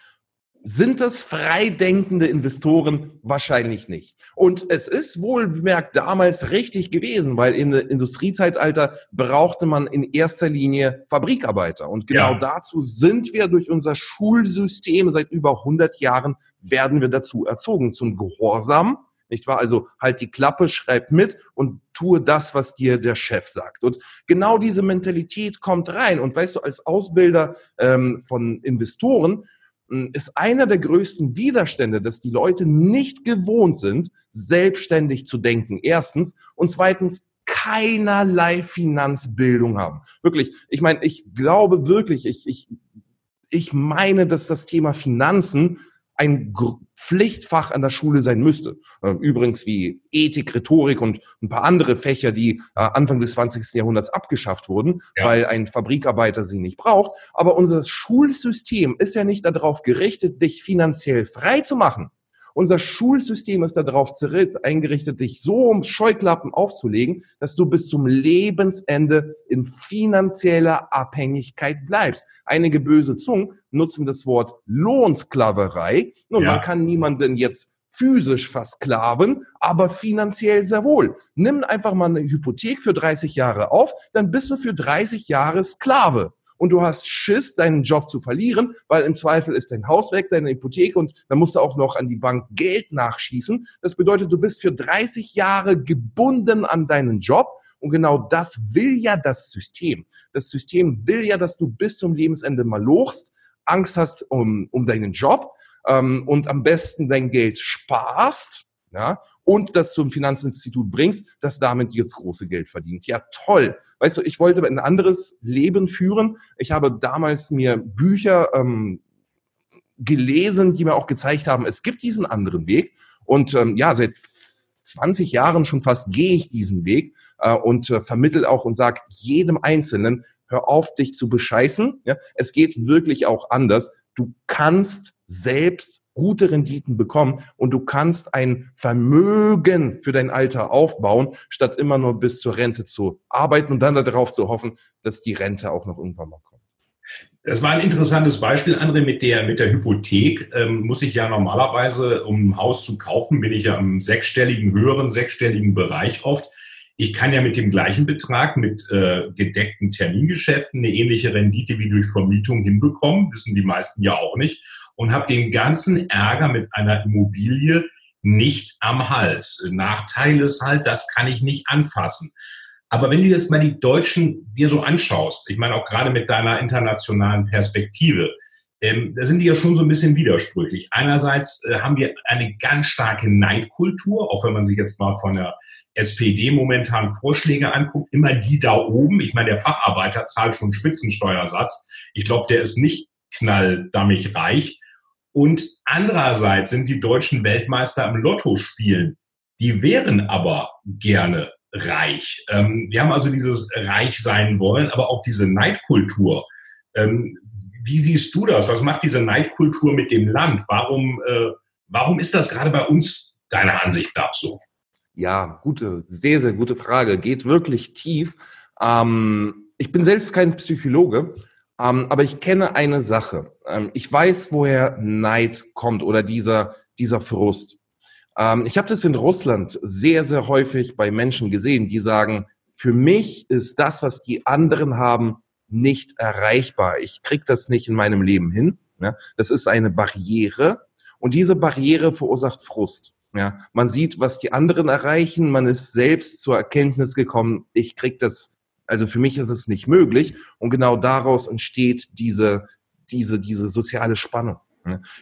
Sind es freidenkende Investoren? Wahrscheinlich nicht. Und es ist wohlbemerkt damals richtig gewesen, weil in der Industriezeitalter brauchte man in erster Linie Fabrikarbeiter. Und genau ja. dazu sind wir durch unser Schulsystem seit über 100 Jahren, werden wir dazu erzogen, zum Gehorsam, nicht wahr? Also halt die Klappe, schreib mit und tue das, was dir der Chef sagt. Und genau diese Mentalität kommt rein. Und weißt du, als Ausbilder ähm, von Investoren ist einer der größten Widerstände, dass die Leute nicht gewohnt sind, selbstständig zu denken. Erstens. Und zweitens, keinerlei Finanzbildung haben. Wirklich. Ich meine, ich glaube wirklich, ich, ich, ich meine, dass das Thema Finanzen ein Pflichtfach an der Schule sein müsste. Äh, übrigens wie Ethik, Rhetorik und ein paar andere Fächer, die äh, Anfang des 20. Jahrhunderts abgeschafft wurden, ja. weil ein Fabrikarbeiter sie nicht braucht. Aber unser Schulsystem ist ja nicht darauf gerichtet, dich finanziell frei zu machen, unser Schulsystem ist darauf eingerichtet, dich so um Scheuklappen aufzulegen, dass du bis zum Lebensende in finanzieller Abhängigkeit bleibst. Einige böse Zungen nutzen das Wort Lohnsklaverei. Nun, ja. man kann niemanden jetzt physisch versklaven, aber finanziell sehr wohl. Nimm einfach mal eine Hypothek für 30 Jahre auf, dann bist du für 30 Jahre Sklave und du hast Schiss, deinen Job zu verlieren, weil im Zweifel ist dein Haus weg, deine Hypothek und dann musst du auch noch an die Bank Geld nachschießen. Das bedeutet, du bist für 30 Jahre gebunden an deinen Job und genau das will ja das System. Das System will ja, dass du bis zum Lebensende mal lochst, Angst hast um, um deinen Job ähm, und am besten dein Geld sparst, ja, und das zum Finanzinstitut bringst, das damit jetzt große Geld verdient. Ja, toll. Weißt du, ich wollte ein anderes Leben führen. Ich habe damals mir Bücher ähm, gelesen, die mir auch gezeigt haben, es gibt diesen anderen Weg. Und ähm, ja, seit 20 Jahren schon fast gehe ich diesen Weg äh, und äh, vermittel auch und sage jedem Einzelnen, hör auf, dich zu bescheißen. Ja? Es geht wirklich auch anders. Du kannst selbst gute Renditen bekommen und du kannst ein Vermögen für dein Alter aufbauen, statt immer nur bis zur Rente zu arbeiten und dann darauf zu hoffen, dass die Rente auch noch irgendwann mal kommt. Das war ein interessantes Beispiel, André, mit der, mit der Hypothek. Ähm, muss ich ja normalerweise, um ein Haus zu kaufen, bin ich ja im sechsstelligen, höheren sechsstelligen Bereich oft. Ich kann ja mit dem gleichen Betrag, mit äh, gedeckten Termingeschäften, eine ähnliche Rendite wie durch Vermietung hinbekommen, wissen die meisten ja auch nicht und habe den ganzen Ärger mit einer Immobilie nicht am Hals. Nachteil ist halt, das kann ich nicht anfassen. Aber wenn du jetzt mal die Deutschen dir so anschaust, ich meine auch gerade mit deiner internationalen Perspektive, ähm, da sind die ja schon so ein bisschen widersprüchlich. Einerseits äh, haben wir eine ganz starke Neidkultur, auch wenn man sich jetzt mal von der SPD momentan Vorschläge anguckt, immer die da oben. Ich meine, der Facharbeiter zahlt schon Spitzensteuersatz. Ich glaube, der ist nicht knalldammig reich. Und andererseits sind die deutschen Weltmeister im Lotto spielen. Die wären aber gerne reich. Ähm, wir haben also dieses reich sein wollen, aber auch diese Neidkultur. Ähm, wie siehst du das? Was macht diese Neidkultur mit dem Land? Warum, äh, warum ist das gerade bei uns deiner Ansicht nach so? Ja, gute, sehr, sehr gute Frage. Geht wirklich tief. Ähm, ich bin selbst kein Psychologe, ähm, aber ich kenne eine Sache. Ähm, ich weiß, woher Neid kommt oder dieser, dieser Frust. Ähm, ich habe das in Russland sehr, sehr häufig bei Menschen gesehen, die sagen, für mich ist das, was die anderen haben, nicht erreichbar. Ich krieg das nicht in meinem Leben hin. Ja? Das ist eine Barriere und diese Barriere verursacht Frust. Ja? Man sieht, was die anderen erreichen, man ist selbst zur Erkenntnis gekommen, ich krieg das also für mich ist es nicht möglich. Und genau daraus entsteht diese, diese, diese soziale Spannung.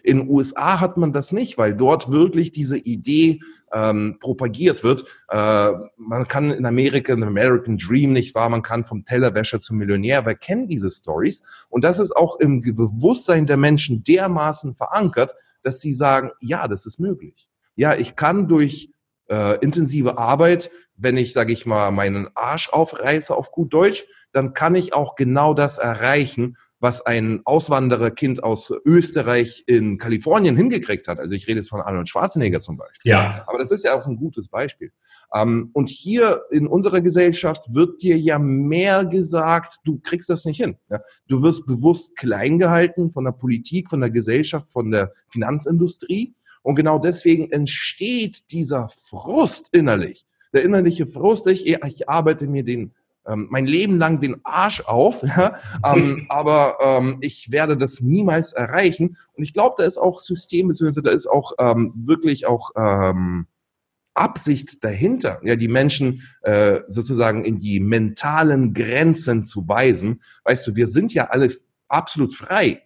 In den USA hat man das nicht, weil dort wirklich diese Idee ähm, propagiert wird. Äh, man kann in Amerika einen American Dream nicht wahr, man kann vom Tellerwäscher zum Millionär, wir kennen diese Stories. Und das ist auch im Bewusstsein der Menschen dermaßen verankert, dass sie sagen, ja, das ist möglich. Ja, ich kann durch äh, intensive Arbeit, wenn ich, sage ich mal, meinen Arsch aufreiße auf gut Deutsch, dann kann ich auch genau das erreichen, was ein Auswandererkind aus Österreich in Kalifornien hingekriegt hat. Also ich rede jetzt von Arnold Schwarzenegger zum Beispiel. Ja. Aber das ist ja auch ein gutes Beispiel. Ähm, und hier in unserer Gesellschaft wird dir ja mehr gesagt, du kriegst das nicht hin. Du wirst bewusst klein gehalten von der Politik, von der Gesellschaft, von der Finanzindustrie. Und genau deswegen entsteht dieser Frust innerlich. Der innerliche Frust, ich, ich arbeite mir den ähm, mein Leben lang den Arsch auf, ja, ähm, aber ähm, ich werde das niemals erreichen. Und ich glaube, da ist auch System, beziehungsweise da ist auch ähm, wirklich auch ähm, Absicht dahinter, ja, die Menschen äh, sozusagen in die mentalen Grenzen zu weisen. Weißt du, wir sind ja alle absolut frei.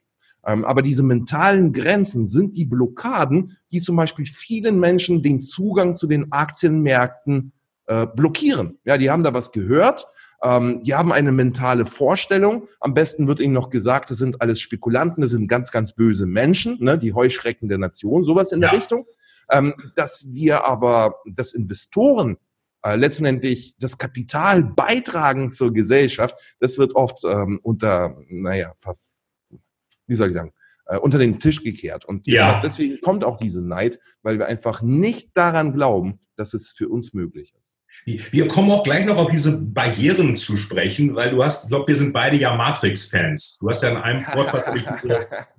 Ähm, aber diese mentalen Grenzen sind die Blockaden, die zum Beispiel vielen Menschen den Zugang zu den Aktienmärkten äh, blockieren. Ja, die haben da was gehört, ähm, die haben eine mentale Vorstellung. Am besten wird ihnen noch gesagt, das sind alles Spekulanten, das sind ganz, ganz böse Menschen, ne, die Heuschrecken der Nation, sowas in ja. der Richtung. Ähm, dass wir aber, dass Investoren äh, letztendlich das Kapital beitragen zur Gesellschaft, das wird oft ähm, unter, naja, wie soll ich sagen, äh, unter den Tisch gekehrt. Und ja. deswegen kommt auch diese Neid, weil wir einfach nicht daran glauben, dass es für uns möglich ist. Wir kommen auch gleich noch auf diese Barrieren zu sprechen, weil du hast, ich glaube, wir sind beide ja Matrix-Fans. Du hast ja in einem Vortrag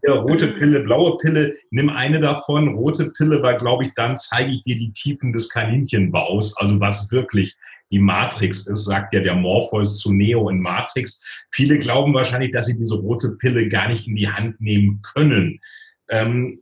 ja, rote Pille, blaue Pille, nimm eine davon. Rote Pille war, glaube ich, dann zeige ich dir die Tiefen des Kaninchenbaus, also was wirklich die Matrix ist, sagt ja der Morpheus zu Neo in Matrix. Viele glauben wahrscheinlich, dass sie diese rote Pille gar nicht in die Hand nehmen können. Ähm,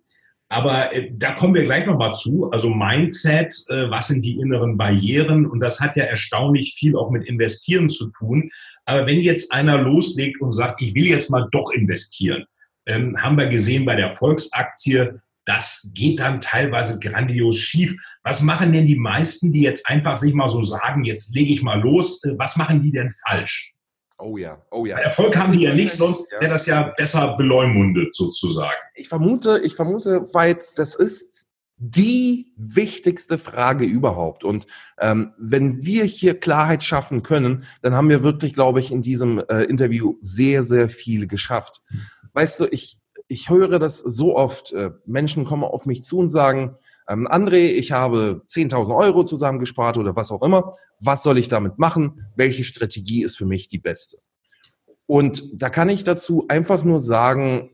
aber äh, da kommen wir gleich nochmal zu. Also Mindset, äh, was sind die inneren Barrieren? Und das hat ja erstaunlich viel auch mit Investieren zu tun. Aber wenn jetzt einer loslegt und sagt, ich will jetzt mal doch investieren, ähm, haben wir gesehen bei der Volksaktie, das geht dann teilweise grandios schief. Was machen denn die meisten, die jetzt einfach sich mal so sagen, jetzt lege ich mal los, äh, was machen die denn falsch? Oh ja, oh ja. Erfolg haben die ja nicht, sonst wäre das ja besser beleumundet sozusagen. Ich vermute, ich vermute weit, das ist die wichtigste Frage überhaupt. Und ähm, wenn wir hier Klarheit schaffen können, dann haben wir wirklich, glaube ich, in diesem äh, Interview sehr, sehr viel geschafft. Weißt du, ich, ich höre das so oft. Äh, Menschen kommen auf mich zu und sagen, ähm, André, ich habe 10.000 Euro zusammengespart oder was auch immer. Was soll ich damit machen? Welche Strategie ist für mich die beste? Und da kann ich dazu einfach nur sagen,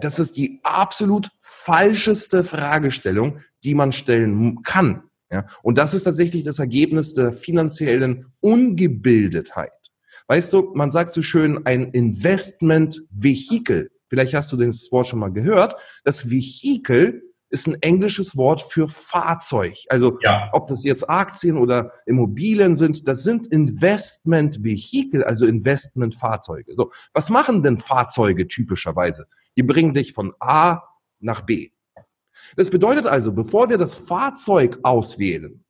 das ist die absolut falscheste Fragestellung, die man stellen kann. Ja? Und das ist tatsächlich das Ergebnis der finanziellen Ungebildetheit. Weißt du, man sagt so schön ein Investment-Vehikel. Vielleicht hast du das Wort schon mal gehört. Das Vehikel ist ein englisches Wort für Fahrzeug. Also ja. ob das jetzt Aktien oder Immobilien sind, das sind Investmentvehikel, also Investmentfahrzeuge. So, was machen denn Fahrzeuge typischerweise? Die bringen dich von A nach B. Das bedeutet also, bevor wir das Fahrzeug auswählen,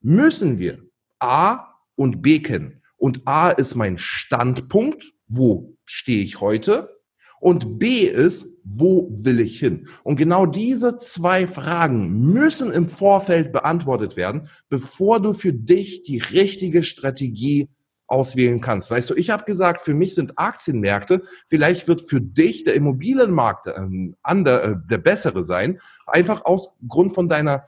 müssen wir A und B kennen. Und A ist mein Standpunkt, wo stehe ich heute? Und B ist, wo will ich hin? Und genau diese zwei Fragen müssen im Vorfeld beantwortet werden, bevor du für dich die richtige Strategie auswählen kannst. Weißt du, ich habe gesagt, für mich sind Aktienmärkte, vielleicht wird für dich der Immobilienmarkt ähm, ander, äh, der bessere sein, einfach aus Grund von deiner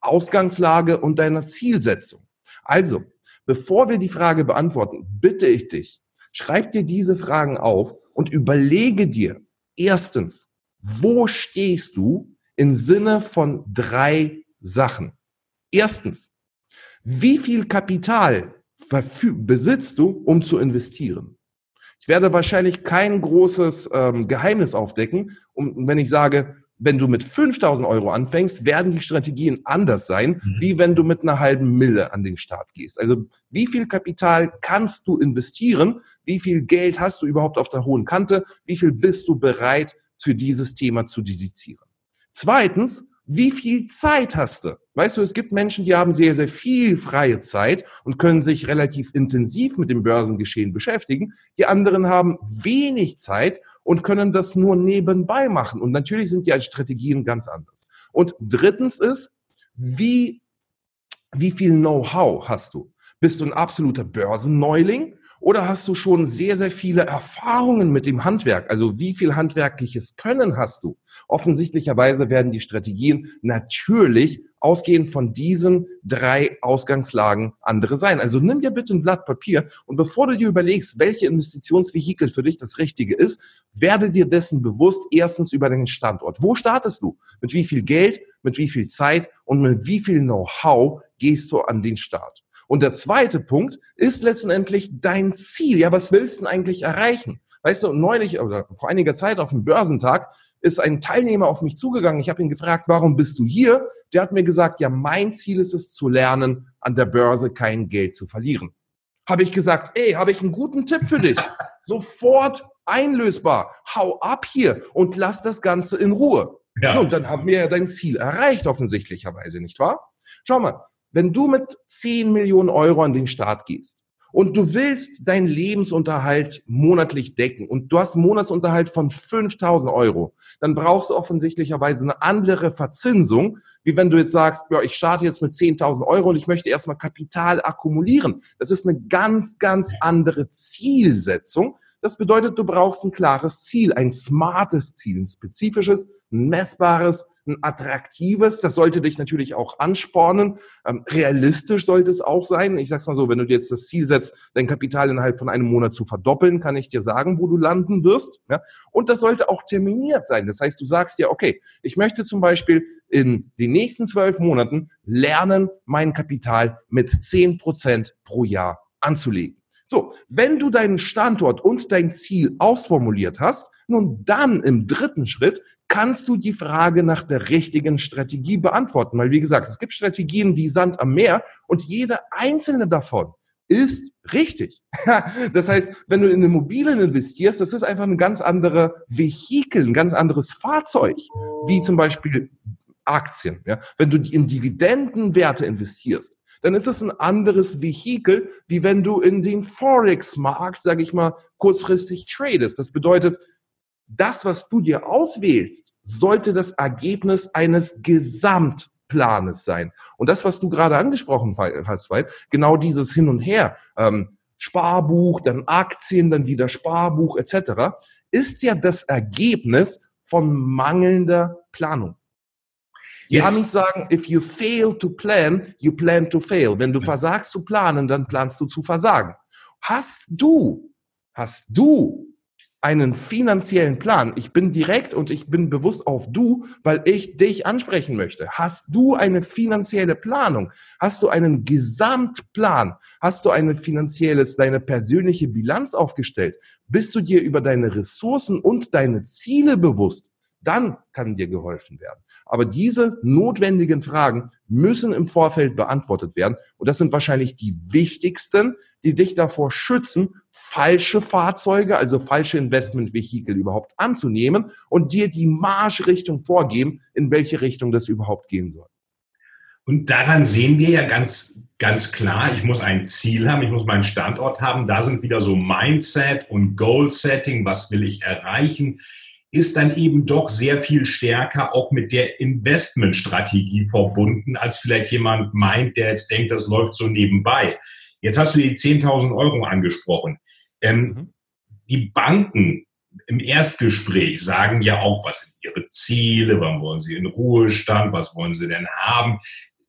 Ausgangslage und deiner Zielsetzung. Also, bevor wir die Frage beantworten, bitte ich dich, schreib dir diese Fragen auf und überlege dir erstens, wo stehst du im Sinne von drei Sachen? Erstens, wie viel Kapital besitzt du, um zu investieren? Ich werde wahrscheinlich kein großes ähm, Geheimnis aufdecken, um, wenn ich sage, wenn du mit 5000 Euro anfängst, werden die Strategien anders sein, mhm. wie wenn du mit einer halben Mille an den Start gehst. Also wie viel Kapital kannst du investieren? Wie viel Geld hast du überhaupt auf der hohen Kante? Wie viel bist du bereit für dieses Thema zu dedizieren? Zweitens, wie viel Zeit hast du? Weißt du, es gibt Menschen, die haben sehr, sehr viel freie Zeit und können sich relativ intensiv mit dem Börsengeschehen beschäftigen. Die anderen haben wenig Zeit und können das nur nebenbei machen. Und natürlich sind die Strategien ganz anders. Und drittens ist, wie, wie viel Know-how hast du? Bist du ein absoluter Börsenneuling Oder hast du schon sehr, sehr viele Erfahrungen mit dem Handwerk? Also wie viel handwerkliches Können hast du? Offensichtlicherweise werden die Strategien natürlich ausgehend von diesen drei Ausgangslagen andere sein. Also nimm dir bitte ein Blatt Papier und bevor du dir überlegst, welche Investitionsvehikel für dich das Richtige ist, werde dir dessen bewusst erstens über den Standort. Wo startest du? Mit wie viel Geld, mit wie viel Zeit und mit wie viel Know-how gehst du an den Start? Und der zweite Punkt ist letztendlich dein Ziel. Ja, was willst du denn eigentlich erreichen? Weißt du, neulich oder vor einiger Zeit auf dem Börsentag ist ein Teilnehmer auf mich zugegangen. Ich habe ihn gefragt, warum bist du hier? Der hat mir gesagt, ja, mein Ziel ist es zu lernen, an der Börse kein Geld zu verlieren. Habe ich gesagt, ey, habe ich einen guten Tipp für dich. Sofort einlösbar. Hau ab hier und lass das Ganze in Ruhe. Ja. Und dann haben wir ja dein Ziel erreicht, offensichtlicherweise, nicht wahr? Schau mal, wenn du mit 10 Millionen Euro an den Start gehst und du willst deinen Lebensunterhalt monatlich decken und du hast einen Monatsunterhalt von 5000 Euro, dann brauchst du offensichtlicherweise eine andere Verzinsung, wie wenn du jetzt sagst, ja, ich starte jetzt mit 10.000 Euro und ich möchte erstmal Kapital akkumulieren. Das ist eine ganz, ganz andere Zielsetzung. Das bedeutet, du brauchst ein klares Ziel, ein smartes Ziel, ein spezifisches, ein messbares, ein attraktives. Das sollte dich natürlich auch anspornen. Ähm, realistisch sollte es auch sein. Ich sag's mal so, wenn du dir jetzt das Ziel setzt, dein Kapital innerhalb von einem Monat zu verdoppeln, kann ich dir sagen, wo du landen wirst. Ja? Und das sollte auch terminiert sein. Das heißt, du sagst dir, okay, ich möchte zum Beispiel in den nächsten zwölf Monaten lernen, mein Kapital mit zehn Prozent pro Jahr anzulegen. So, wenn du deinen Standort und dein Ziel ausformuliert hast, nun dann im dritten Schritt kannst du die Frage nach der richtigen Strategie beantworten. Weil, wie gesagt, es gibt Strategien wie Sand am Meer und jede einzelne davon ist richtig. Das heißt, wenn du in Immobilien investierst, das ist einfach ein ganz anderer Vehikel, ein ganz anderes Fahrzeug, wie zum Beispiel Aktien. Ja? Wenn du in Dividendenwerte investierst, dann ist es ein anderes Vehikel, wie wenn du in den Forex-Markt, sage ich mal, kurzfristig tradest. Das bedeutet, das, was du dir auswählst, sollte das Ergebnis eines Gesamtplanes sein. Und das, was du gerade angesprochen hast, weil genau dieses Hin und Her, ähm, Sparbuch, dann Aktien, dann wieder Sparbuch etc., ist ja das Ergebnis von mangelnder Planung. Ich kann nicht sagen, if you fail to plan, you plan to fail. Wenn du versagst zu planen, dann planst du zu versagen. Hast du, hast du einen finanziellen Plan. Ich bin direkt und ich bin bewusst auf du, weil ich dich ansprechen möchte. Hast du eine finanzielle Planung? Hast du einen Gesamtplan? Hast du eine finanzielles, deine persönliche Bilanz aufgestellt? Bist du dir über deine Ressourcen und deine Ziele bewusst? Dann kann dir geholfen werden. Aber diese notwendigen Fragen müssen im Vorfeld beantwortet werden. Und das sind wahrscheinlich die wichtigsten, die dich davor schützen, falsche Fahrzeuge, also falsche Investmentvehikel überhaupt anzunehmen und dir die Marschrichtung vorgeben, in welche Richtung das überhaupt gehen soll. Und daran sehen wir ja ganz, ganz klar, ich muss ein Ziel haben, ich muss meinen Standort haben. Da sind wieder so Mindset und Goal Setting, was will ich erreichen, ist dann eben doch sehr viel stärker auch mit der Investmentstrategie verbunden, als vielleicht jemand meint, der jetzt denkt, das läuft so nebenbei. Jetzt hast du die 10.000 Euro angesprochen. Ähm, mhm. Die Banken im Erstgespräch sagen ja auch, was sind ihre Ziele, wann wollen sie in Ruhestand, was wollen sie denn haben.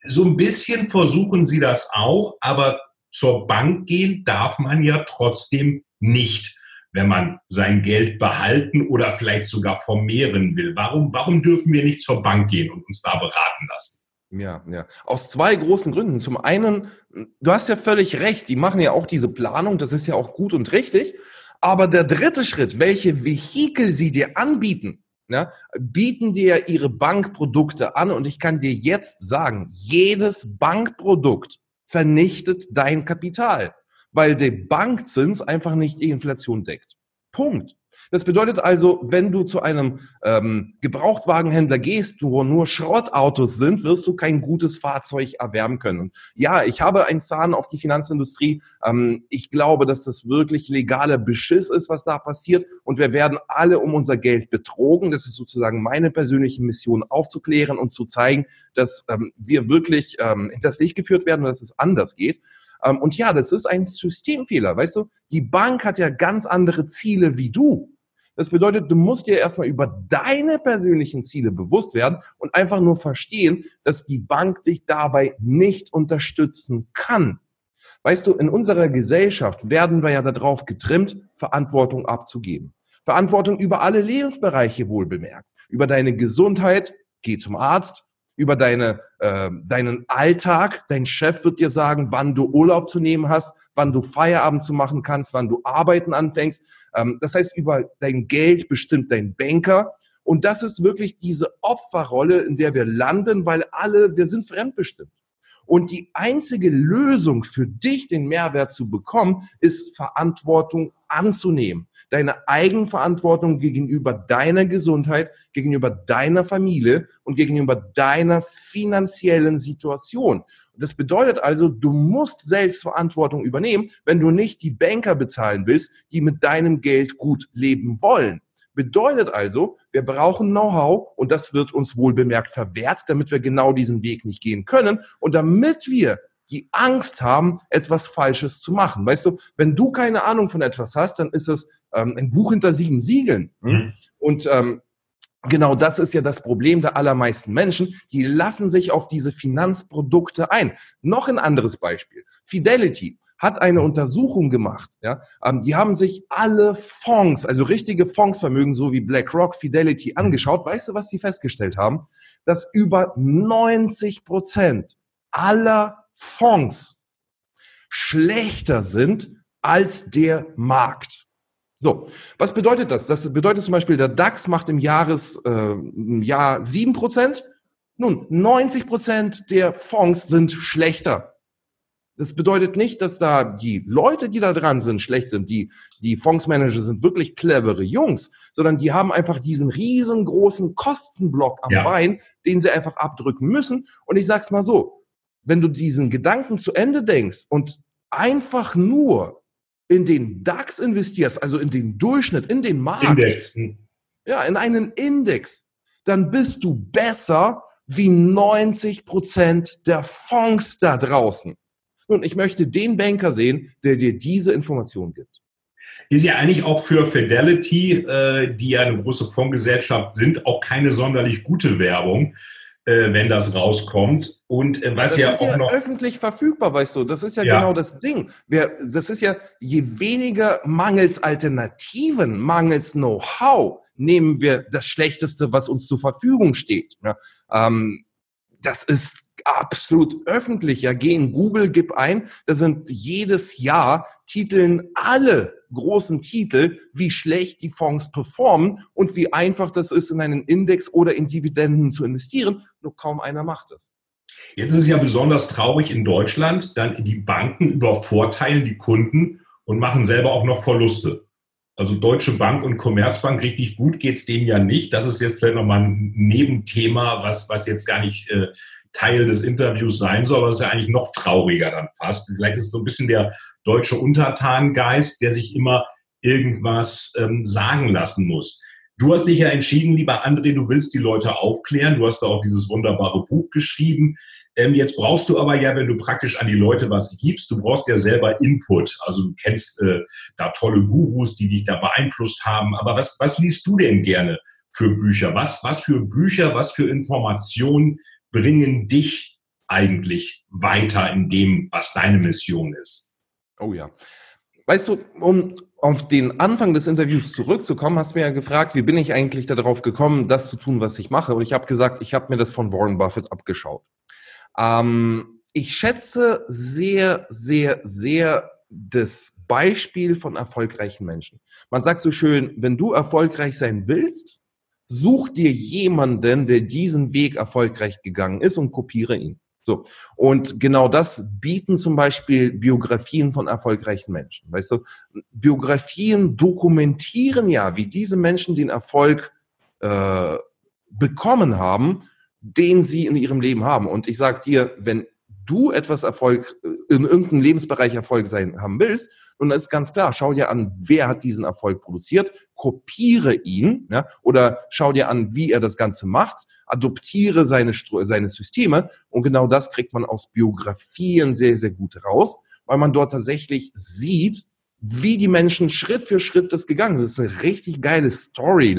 So ein bisschen versuchen sie das auch, aber zur Bank gehen darf man ja trotzdem nicht, wenn man sein Geld behalten oder vielleicht sogar vermehren will. Warum, warum dürfen wir nicht zur Bank gehen und uns da beraten lassen? Ja, ja. Aus zwei großen Gründen. Zum einen, du hast ja völlig recht, die machen ja auch diese Planung, das ist ja auch gut und richtig. Aber der dritte Schritt, welche Vehikel sie dir anbieten, ja, bieten dir ihre Bankprodukte an und ich kann dir jetzt sagen, jedes Bankprodukt vernichtet dein Kapital, weil der Bankzins einfach nicht die Inflation deckt. Punkt. Das bedeutet also, wenn du zu einem ähm, Gebrauchtwagenhändler gehst, wo nur Schrottautos sind, wirst du kein gutes Fahrzeug erwerben können. Ja, ich habe einen Zahn auf die Finanzindustrie. Ähm, ich glaube, dass das wirklich legaler Beschiss ist, was da passiert. Und wir werden alle um unser Geld betrogen. Das ist sozusagen meine persönliche Mission, aufzuklären und zu zeigen, dass ähm, wir wirklich ähm, in das Licht geführt werden und dass es anders geht. Ähm, und ja, das ist ein Systemfehler. Weißt du, die Bank hat ja ganz andere Ziele wie du. Das bedeutet, du musst dir erstmal über deine persönlichen Ziele bewusst werden und einfach nur verstehen, dass die Bank dich dabei nicht unterstützen kann. Weißt du, in unserer Gesellschaft werden wir ja darauf getrimmt, Verantwortung abzugeben. Verantwortung über alle Lebensbereiche wohl bemerkt. Über deine Gesundheit, geh zum Arzt, über deine, äh, deinen Alltag. Dein Chef wird dir sagen, wann du Urlaub zu nehmen hast, wann du Feierabend zu machen kannst, wann du arbeiten anfängst. Ähm, das heißt, über dein Geld bestimmt dein Banker. Und das ist wirklich diese Opferrolle, in der wir landen, weil alle, wir sind fremdbestimmt. Und die einzige Lösung für dich, den Mehrwert zu bekommen, ist Verantwortung anzunehmen deine Eigenverantwortung gegenüber deiner Gesundheit, gegenüber deiner Familie und gegenüber deiner finanziellen Situation. Das bedeutet also, du musst Selbstverantwortung übernehmen, wenn du nicht die Banker bezahlen willst, die mit deinem Geld gut leben wollen. Bedeutet also, wir brauchen Know-how und das wird uns wohl bemerkt verwehrt, damit wir genau diesen Weg nicht gehen können und damit wir die Angst haben, etwas Falsches zu machen. Weißt du, wenn du keine Ahnung von etwas hast, dann ist es ähm, ein Buch hinter sieben Siegeln. Hm? Mhm. Und ähm, genau das ist ja das Problem der allermeisten Menschen. Die lassen sich auf diese Finanzprodukte ein. Noch ein anderes Beispiel. Fidelity hat eine Untersuchung gemacht. Ja, ähm, die haben sich alle Fonds, also richtige Fondsvermögen, so wie BlackRock, Fidelity, angeschaut. Weißt du, was sie festgestellt haben? Dass über 90 Prozent aller Fonds schlechter sind als der Markt. So, was bedeutet das? Das bedeutet zum Beispiel, der DAX macht im, Jahres, äh, im Jahr 7%. Nun, 90% der Fonds sind schlechter. Das bedeutet nicht, dass da die Leute, die da dran sind, schlecht sind. Die, die Fondsmanager sind wirklich clevere Jungs, sondern die haben einfach diesen riesengroßen Kostenblock am ja. Bein, den sie einfach abdrücken müssen. Und ich sag's mal so, wenn du diesen Gedanken zu Ende denkst und einfach nur in den DAX investierst, also in den Durchschnitt, in den Markt, Index. Hm. ja, in einen Index, dann bist du besser wie 90 Prozent der Fonds da draußen. Und ich möchte den Banker sehen, der dir diese Information gibt. Ist ja eigentlich auch für Fidelity, äh, die ja eine große Fondsgesellschaft sind, auch keine sonderlich gute Werbung äh, wenn das rauskommt. Und äh, was das ja ist auch ja noch öffentlich verfügbar, weißt du. Das ist ja, ja. genau das Ding. Wir, das ist ja, je weniger mangels Alternativen, mangels Know-how, nehmen wir das Schlechteste, was uns zur Verfügung steht. Ja, ähm, das ist absolut öffentlich. Ja, geh in Google, gib ein. Da sind jedes Jahr titeln alle großen Titel, wie schlecht die Fonds performen und wie einfach das ist, in einen Index oder in Dividenden zu investieren. Nur kaum einer macht das. Jetzt ist es ja besonders traurig in Deutschland, dann die Banken übervorteilen die Kunden und machen selber auch noch Verluste. Also Deutsche Bank und Commerzbank richtig gut geht es denen ja nicht. Das ist jetzt vielleicht nochmal ein Nebenthema, was, was jetzt gar nicht äh, Teil des Interviews sein soll, aber es ist ja eigentlich noch trauriger dann fast. Vielleicht ist es so ein bisschen der deutsche Untertangeist, der sich immer irgendwas ähm, sagen lassen muss. Du hast dich ja entschieden, lieber André, du willst die Leute aufklären. Du hast da auch dieses wunderbare Buch geschrieben. Ähm, jetzt brauchst du aber ja, wenn du praktisch an die Leute was gibst, du brauchst ja selber Input. Also du kennst äh, da tolle Gurus, die dich da beeinflusst haben. Aber was, was liest du denn gerne für Bücher? Was, was für Bücher, was für Informationen bringen dich eigentlich weiter in dem, was deine Mission ist? Oh ja. Weißt du, um auf den Anfang des Interviews zurückzukommen, hast du mir ja gefragt, wie bin ich eigentlich darauf gekommen, das zu tun, was ich mache? Und ich habe gesagt, ich habe mir das von Warren Buffett abgeschaut. Ähm, ich schätze sehr, sehr, sehr das Beispiel von erfolgreichen Menschen. Man sagt so schön, wenn du erfolgreich sein willst, such dir jemanden, der diesen Weg erfolgreich gegangen ist und kopiere ihn. So. Und genau das bieten zum Beispiel Biografien von erfolgreichen Menschen. Weißt du, Biografien dokumentieren ja, wie diese Menschen den Erfolg äh, bekommen haben, den sie in ihrem Leben haben. Und ich sage dir, wenn du etwas Erfolg, in irgendeinem Lebensbereich Erfolg sein haben willst, und das ist ganz klar, schau dir an, wer hat diesen Erfolg produziert, kopiere ihn, ja, oder schau dir an, wie er das Ganze macht, adoptiere seine, seine Systeme und genau das kriegt man aus Biografien sehr, sehr gut raus. weil man dort tatsächlich sieht, wie die Menschen Schritt für Schritt das gegangen sind. Das ist eine richtig geile Story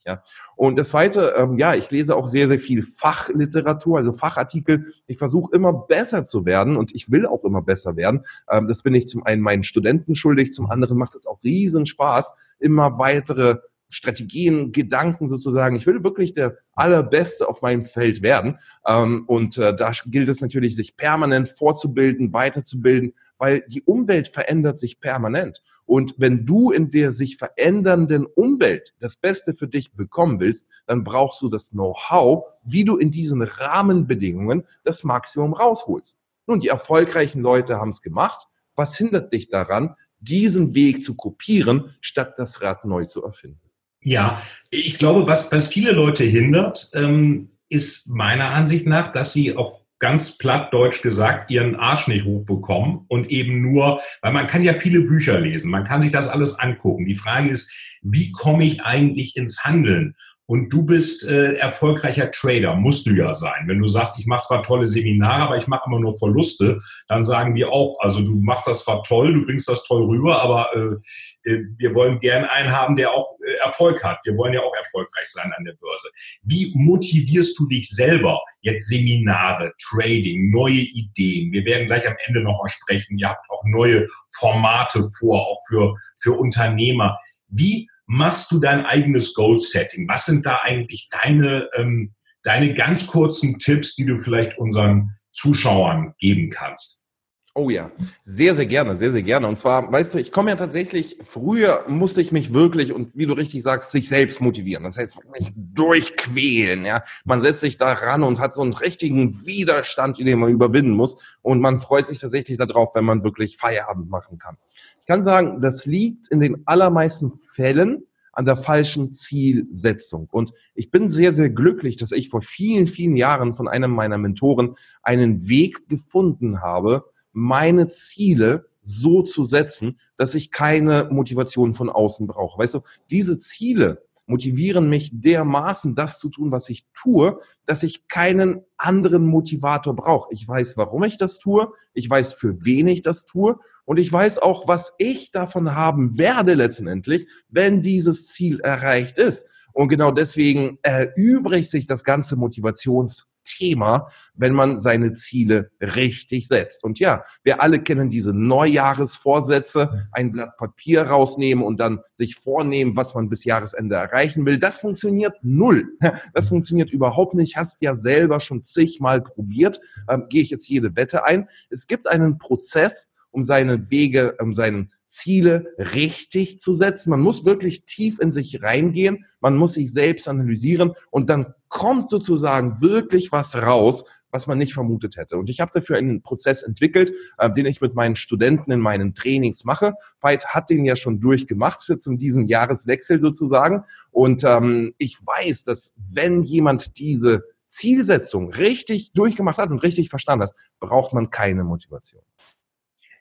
letztendlich. Ja. Und das Zweite, ähm, ja, ich lese auch sehr, sehr viel Fachliteratur, also Fachartikel. Ich versuche immer besser zu werden und ich will auch immer besser werden. Ähm, das bin ich zum einen meinen Studenten schuldig, zum anderen macht es auch riesen Spaß, immer weitere Strategien, Gedanken sozusagen. Ich will wirklich der allerbeste auf meinem Feld werden. Ähm, und äh, da gilt es natürlich, sich permanent vorzubilden, weiterzubilden, weil die Umwelt verändert sich permanent. Und wenn du in der sich verändernden Umwelt das Beste für dich bekommen willst, dann brauchst du das Know-how, wie du in diesen Rahmenbedingungen das Maximum rausholst. Nun, die erfolgreichen Leute haben es gemacht. Was hindert dich daran, diesen Weg zu kopieren, statt das Rad neu zu erfinden? Ja, ich glaube, was, was viele Leute hindert, ähm, ist meiner Ansicht nach, dass sie auf ganz platt deutsch gesagt ihren Arsch nicht hochbekommen und eben nur, weil man kann ja viele Bücher lesen, man kann sich das alles angucken. Die Frage ist, wie komme ich eigentlich ins Handeln? Und du bist äh, erfolgreicher Trader, musst du ja sein. Wenn du sagst, ich mache zwar tolle Seminare, aber ich mache immer nur Verluste, dann sagen die auch, also du machst das zwar toll, du bringst das toll rüber, aber äh, äh, wir wollen gern einen haben, der auch äh, Erfolg hat. Wir wollen ja auch erfolgreich sein an der Börse. Wie motivierst du dich selber? Jetzt Seminare, Trading, neue Ideen. Wir werden gleich am Ende nochmal sprechen. Ihr habt auch neue Formate vor, auch für, für Unternehmer. Wie machst du dein eigenes Goal-Setting? Was sind da eigentlich deine, ähm, deine ganz kurzen Tipps, die du vielleicht unseren Zuschauern geben kannst? Oh ja, sehr, sehr gerne, sehr, sehr gerne. Und zwar, weißt du, ich komme ja tatsächlich, früher musste ich mich wirklich, und wie du richtig sagst, sich selbst motivieren. Das heißt, mich durchquälen, ja. Man setzt sich da ran und hat so einen richtigen Widerstand, den man überwinden muss. Und man freut sich tatsächlich darauf, wenn man wirklich Feierabend machen kann. Ich kann sagen, das liegt in den allermeisten Fällen an der falschen Zielsetzung. Und ich bin sehr, sehr glücklich, dass ich vor vielen, vielen Jahren von einem meiner Mentoren einen Weg gefunden habe, meine Ziele so zu setzen, dass ich keine Motivation von außen brauche. Weißt du, diese Ziele motivieren mich dermaßen, das zu tun, was ich tue, dass ich keinen anderen Motivator brauche. Ich weiß, warum ich das tue, ich weiß, für wen ich das tue und ich weiß auch, was ich davon haben werde letztendlich, wenn dieses Ziel erreicht ist. Und genau deswegen erübrigt sich das ganze Motivationsthema, wenn man seine Ziele richtig setzt. Und ja, wir alle kennen diese Neujahresvorsätze, ein Blatt Papier rausnehmen und dann sich vornehmen, was man bis Jahresende erreichen will. Das funktioniert null. Das funktioniert überhaupt nicht. Hast ja selber schon zigmal probiert. Ähm, gehe ich jetzt jede Wette ein. Es gibt einen Prozess, um seine Wege, um seine Ziele richtig zu setzen. Man muss wirklich tief in sich reingehen. Man muss sich selbst analysieren und dann kommt sozusagen wirklich was raus, was man nicht vermutet hätte. Und ich habe dafür einen Prozess entwickelt, äh, den ich mit meinen Studenten in meinen Trainings mache. Veit hat den ja schon durchgemacht jetzt in diesem Jahreswechsel sozusagen. Und ähm, ich weiß, dass wenn jemand diese Zielsetzung richtig durchgemacht hat und richtig verstanden hat, braucht man keine Motivation.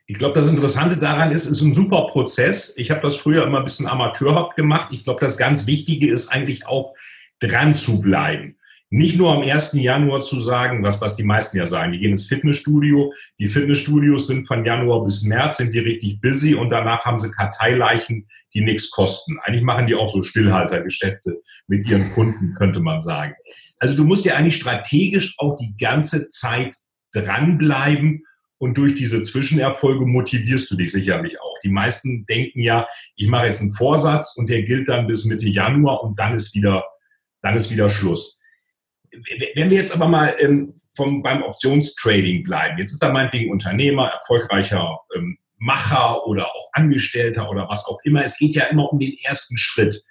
Ich glaube, das Interessante daran ist, es ist ein super Prozess. Ich habe das früher immer ein bisschen amateurhaft gemacht. Ich glaube, das ganz Wichtige ist eigentlich auch dran zu bleiben. Nicht nur am 1. Januar zu sagen, was, was die meisten ja sagen, die gehen ins Fitnessstudio. Die Fitnessstudios sind von Januar bis März, sind die richtig busy und danach haben sie Karteileichen, die nichts kosten. Eigentlich machen die auch so Stillhaltergeschäfte mit ihren Kunden, könnte man sagen. Also du musst ja eigentlich strategisch auch die ganze Zeit dranbleiben und durch diese Zwischenerfolge motivierst du dich sicherlich auch. Die meisten denken ja, ich mache jetzt einen Vorsatz und der gilt dann bis Mitte Januar und dann ist wieder, dann ist wieder Schluss. Wenn wir jetzt aber mal ähm, vom, beim Optionstrading bleiben, jetzt ist da meinetwegen Unternehmer, erfolgreicher ähm, Macher oder auch Angestellter oder was auch immer. Es geht ja immer um den ersten Schritt.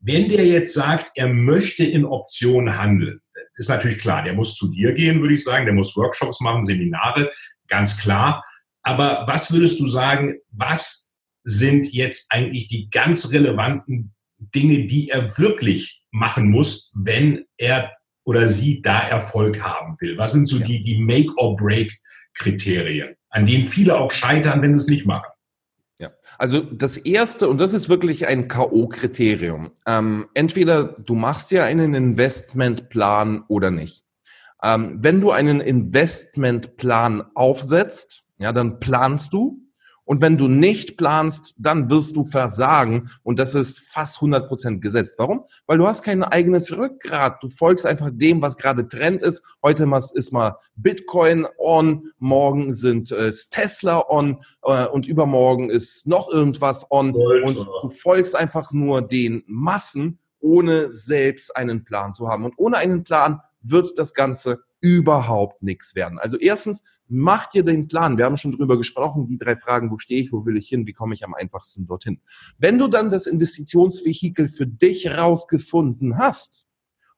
Wenn der jetzt sagt, er möchte in Optionen handeln, ist natürlich klar, der muss zu dir gehen, würde ich sagen, der muss Workshops machen, Seminare, ganz klar. Aber was würdest du sagen, was sind jetzt eigentlich die ganz relevanten Dinge, die er wirklich machen muss, wenn er oder sie da Erfolg haben will? Was sind so ja. die, die Make-or-Break-Kriterien, an denen viele auch scheitern, wenn sie es nicht machen? Ja, also das erste, und das ist wirklich ein K.O.-Kriterium. Ähm, entweder du machst ja einen Investmentplan oder nicht. Ähm, wenn du einen Investmentplan aufsetzt, ja, dann planst du und wenn du nicht planst, dann wirst du versagen. Und das ist fast 100 Prozent gesetzt. Warum? Weil du hast kein eigenes Rückgrat. Du folgst einfach dem, was gerade Trend ist. Heute ist mal Bitcoin on, morgen sind äh, Tesla on äh, und übermorgen ist noch irgendwas on. Und du folgst einfach nur den Massen, ohne selbst einen Plan zu haben. Und ohne einen Plan wird das Ganze überhaupt nichts werden. Also erstens, mach dir den Plan. Wir haben schon drüber gesprochen, die drei Fragen, wo stehe ich, wo will ich hin, wie komme ich am einfachsten dorthin. Wenn du dann das Investitionsvehikel für dich rausgefunden hast,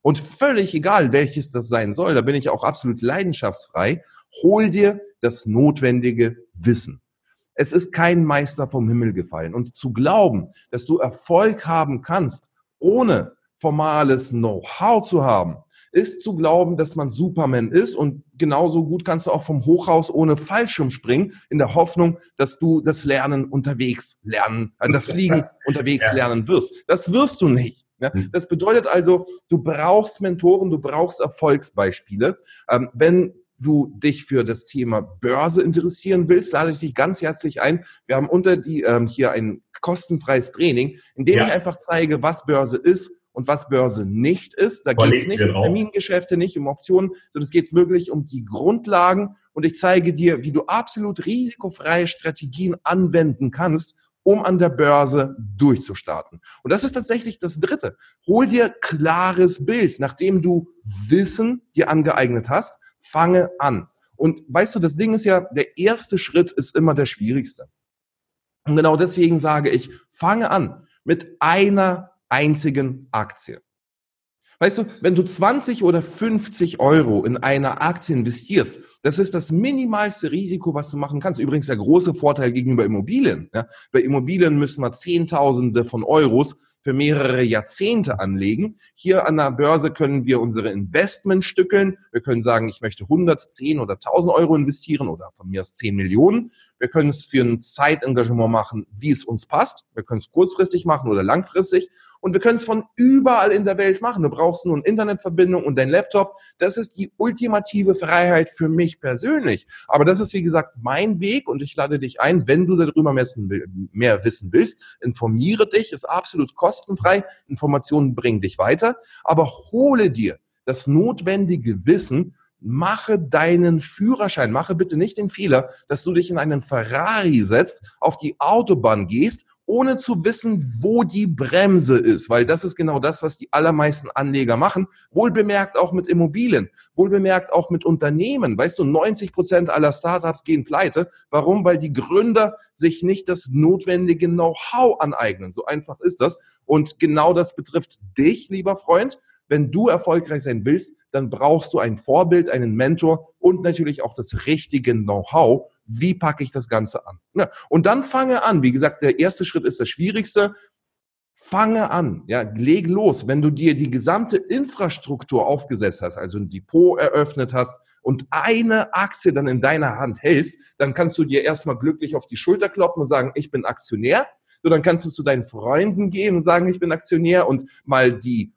und völlig egal, welches das sein soll, da bin ich auch absolut leidenschaftsfrei, hol dir das notwendige Wissen. Es ist kein Meister vom Himmel gefallen. Und zu glauben, dass du Erfolg haben kannst, ohne formales Know-how zu haben, ist zu glauben, dass man Superman ist und genauso gut kannst du auch vom Hochhaus ohne Fallschirm springen, in der Hoffnung, dass du das Lernen unterwegs lernen, äh, das Fliegen unterwegs ja. lernen wirst. Das wirst du nicht. Ja? Hm. Das bedeutet also, du brauchst Mentoren, du brauchst Erfolgsbeispiele. Ähm, wenn du dich für das Thema Börse interessieren willst, lade ich dich ganz herzlich ein. Wir haben unter die ähm, hier ein kostenfreies Training, in dem ja. ich einfach zeige, was Börse ist, und was Börse nicht ist. Da geht es nicht um Termingeschäfte, nicht um Optionen, sondern es geht wirklich um die Grundlagen und ich zeige dir, wie du absolut risikofreie Strategien anwenden kannst, um an der Börse durchzustarten. Und das ist tatsächlich das Dritte. Hol dir klares Bild, nachdem du Wissen dir angeeignet hast, fange an. Und weißt du, das Ding ist ja, der erste Schritt ist immer der schwierigste. Und genau deswegen sage ich, fange an mit einer einzigen Aktie. Weißt du, wenn du 20 oder 50 Euro in eine Aktie investierst, das ist das minimalste Risiko, was du machen kannst. Übrigens der große Vorteil gegenüber Immobilien. Ja, bei Immobilien müssen wir Zehntausende von Euros für mehrere Jahrzehnte anlegen. Hier an der Börse können wir unsere Investment stückeln. Wir können sagen, ich möchte 100, 10 oder 1000 Euro investieren oder von mir aus 10 Millionen. Wir können es für ein Zeitengagement machen, wie es uns passt. Wir können es kurzfristig machen oder langfristig. Und wir können es von überall in der Welt machen. Du brauchst nur eine Internetverbindung und dein Laptop. Das ist die ultimative Freiheit für mich persönlich. Aber das ist, wie gesagt, mein Weg und ich lade dich ein, wenn du darüber mehr wissen willst, informiere dich, ist absolut kostenfrei. Informationen bringen dich weiter. Aber hole dir das notwendige Wissen, mache deinen Führerschein, mache bitte nicht den Fehler, dass du dich in einen Ferrari setzt, auf die Autobahn gehst ohne zu wissen, wo die Bremse ist, weil das ist genau das, was die allermeisten Anleger machen. Wohlbemerkt auch mit Immobilien, wohlbemerkt auch mit Unternehmen. Weißt du, 90 Prozent aller Startups gehen pleite. Warum? Weil die Gründer sich nicht das notwendige Know-how aneignen. So einfach ist das. Und genau das betrifft dich, lieber Freund. Wenn du erfolgreich sein willst, dann brauchst du ein Vorbild, einen Mentor und natürlich auch das richtige Know-how wie packe ich das Ganze an? Ja, und dann fange an. Wie gesagt, der erste Schritt ist das Schwierigste. Fange an, ja, leg los. Wenn du dir die gesamte Infrastruktur aufgesetzt hast, also ein Depot eröffnet hast und eine Aktie dann in deiner Hand hältst, dann kannst du dir erstmal glücklich auf die Schulter kloppen und sagen, ich bin Aktionär. So, dann kannst du zu deinen Freunden gehen und sagen, ich bin Aktionär und mal die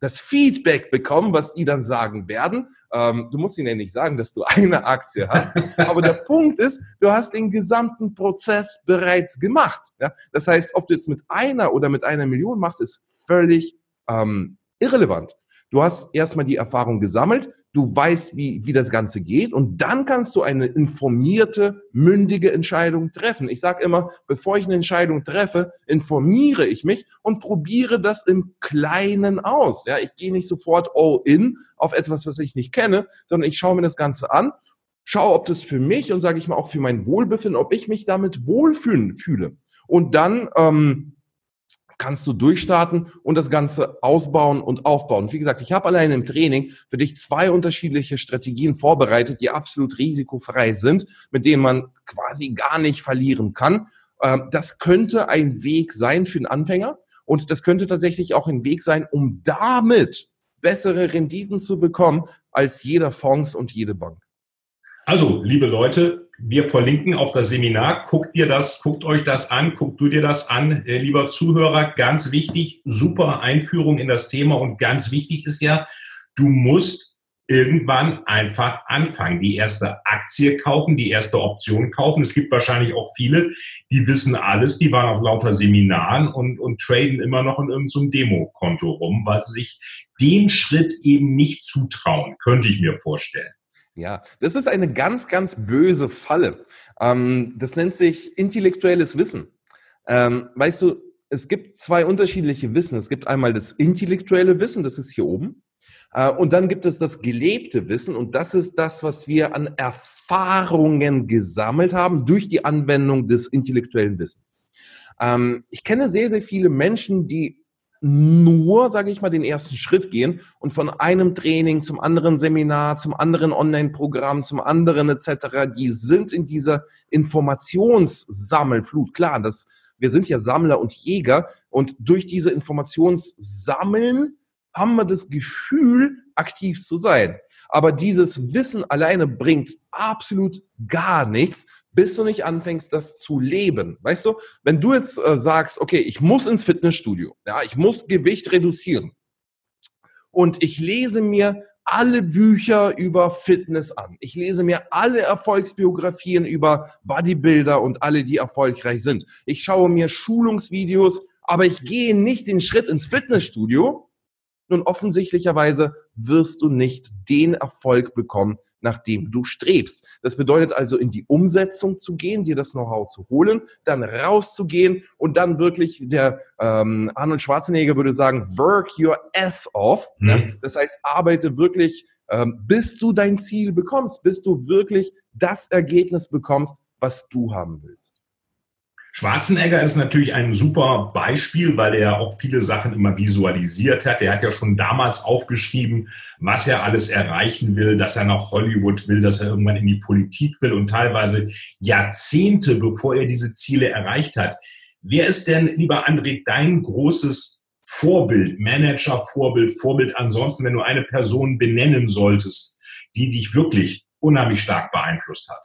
das Feedback bekommen, was die dann sagen werden. Ähm, du musst ihnen ja nicht sagen, dass du eine Aktie hast, aber der Punkt ist, du hast den gesamten Prozess bereits gemacht. Ja? Das heißt, ob du es mit einer oder mit einer Million machst, ist völlig ähm, irrelevant. Du hast erstmal die Erfahrung gesammelt, du weißt, wie, wie das Ganze geht und dann kannst du eine informierte, mündige Entscheidung treffen. Ich sage immer, bevor ich eine Entscheidung treffe, informiere ich mich und probiere das im Kleinen aus. Ja, ich gehe nicht sofort all in auf etwas, was ich nicht kenne, sondern ich schaue mir das Ganze an, schaue, ob das für mich und sage ich mal auch für mein Wohlbefinden, ob ich mich damit wohlfühlen fühle. Und dann ähm, kannst du durchstarten und das Ganze ausbauen und aufbauen. wie gesagt, ich habe allein im Training für dich zwei unterschiedliche Strategien vorbereitet, die absolut risikofrei sind, mit denen man quasi gar nicht verlieren kann. Ähm, das könnte ein Weg sein für einen Anfänger und das könnte tatsächlich auch ein Weg sein, um damit bessere Renditen zu bekommen als jeder Fonds und jede Bank. Also, liebe Leute, wir verlinken auf das Seminar. Guckt ihr das, guckt euch das an, guckt du dir das an, äh, lieber Zuhörer. Ganz wichtig, super Einführung in das Thema und ganz wichtig ist ja, du musst irgendwann einfach anfangen. Die erste Aktie kaufen, die erste Option kaufen. Es gibt wahrscheinlich auch viele, die wissen alles, die waren auf lauter Seminaren und, und traden immer noch in irgendeinem Demokonto rum, weil sie sich den Schritt eben nicht zutrauen, könnte ich mir vorstellen. Ja, das ist eine ganz, ganz böse Falle. Ähm, das nennt sich intellektuelles Wissen. Ähm, weißt du, es gibt zwei unterschiedliche Wissen. Es gibt einmal das intellektuelle Wissen, das ist hier oben. Äh, und dann gibt es das gelebte Wissen und das ist das, was wir an Erfahrungen gesammelt haben durch die Anwendung des intellektuellen Wissens. Ähm, ich kenne sehr, sehr viele Menschen, die nur, sage ich mal, den ersten Schritt gehen und von einem Training zum anderen Seminar, zum anderen Online-Programm, zum anderen etc., die sind in dieser Informationssammelflut. Klar, das, wir sind ja Sammler und Jäger und durch diese Informationssammeln haben wir das Gefühl, aktiv zu sein. Aber dieses Wissen alleine bringt absolut gar nichts, bis du nicht anfängst, das zu leben. Weißt du, wenn du jetzt äh, sagst, okay, ich muss ins Fitnessstudio, ja, ich muss Gewicht reduzieren und ich lese mir alle Bücher über Fitness an. Ich lese mir alle Erfolgsbiografien über Bodybuilder und alle, die erfolgreich sind. Ich schaue mir Schulungsvideos, aber ich gehe nicht den Schritt ins Fitnessstudio, nun, offensichtlicherweise wirst du nicht den Erfolg bekommen, nach dem du strebst. Das bedeutet also, in die Umsetzung zu gehen, dir das Know-how zu holen, dann rauszugehen und dann wirklich, der ähm, Arnold Schwarzenegger würde sagen, work your ass off. Mhm. Ja? Das heißt, arbeite wirklich, ähm, bis du dein Ziel bekommst, bis du wirklich das Ergebnis bekommst, was du haben willst. Schwarzenegger ist natürlich ein super Beispiel, weil er auch viele Sachen immer visualisiert hat. Er hat ja schon damals aufgeschrieben, was er alles erreichen will, dass er nach Hollywood will, dass er irgendwann in die Politik will und teilweise Jahrzehnte, bevor er diese Ziele erreicht hat. Wer ist denn, lieber André, dein großes Vorbild, Manager, Vorbild, Vorbild ansonsten, wenn du eine Person benennen solltest, die dich wirklich unheimlich stark beeinflusst hat?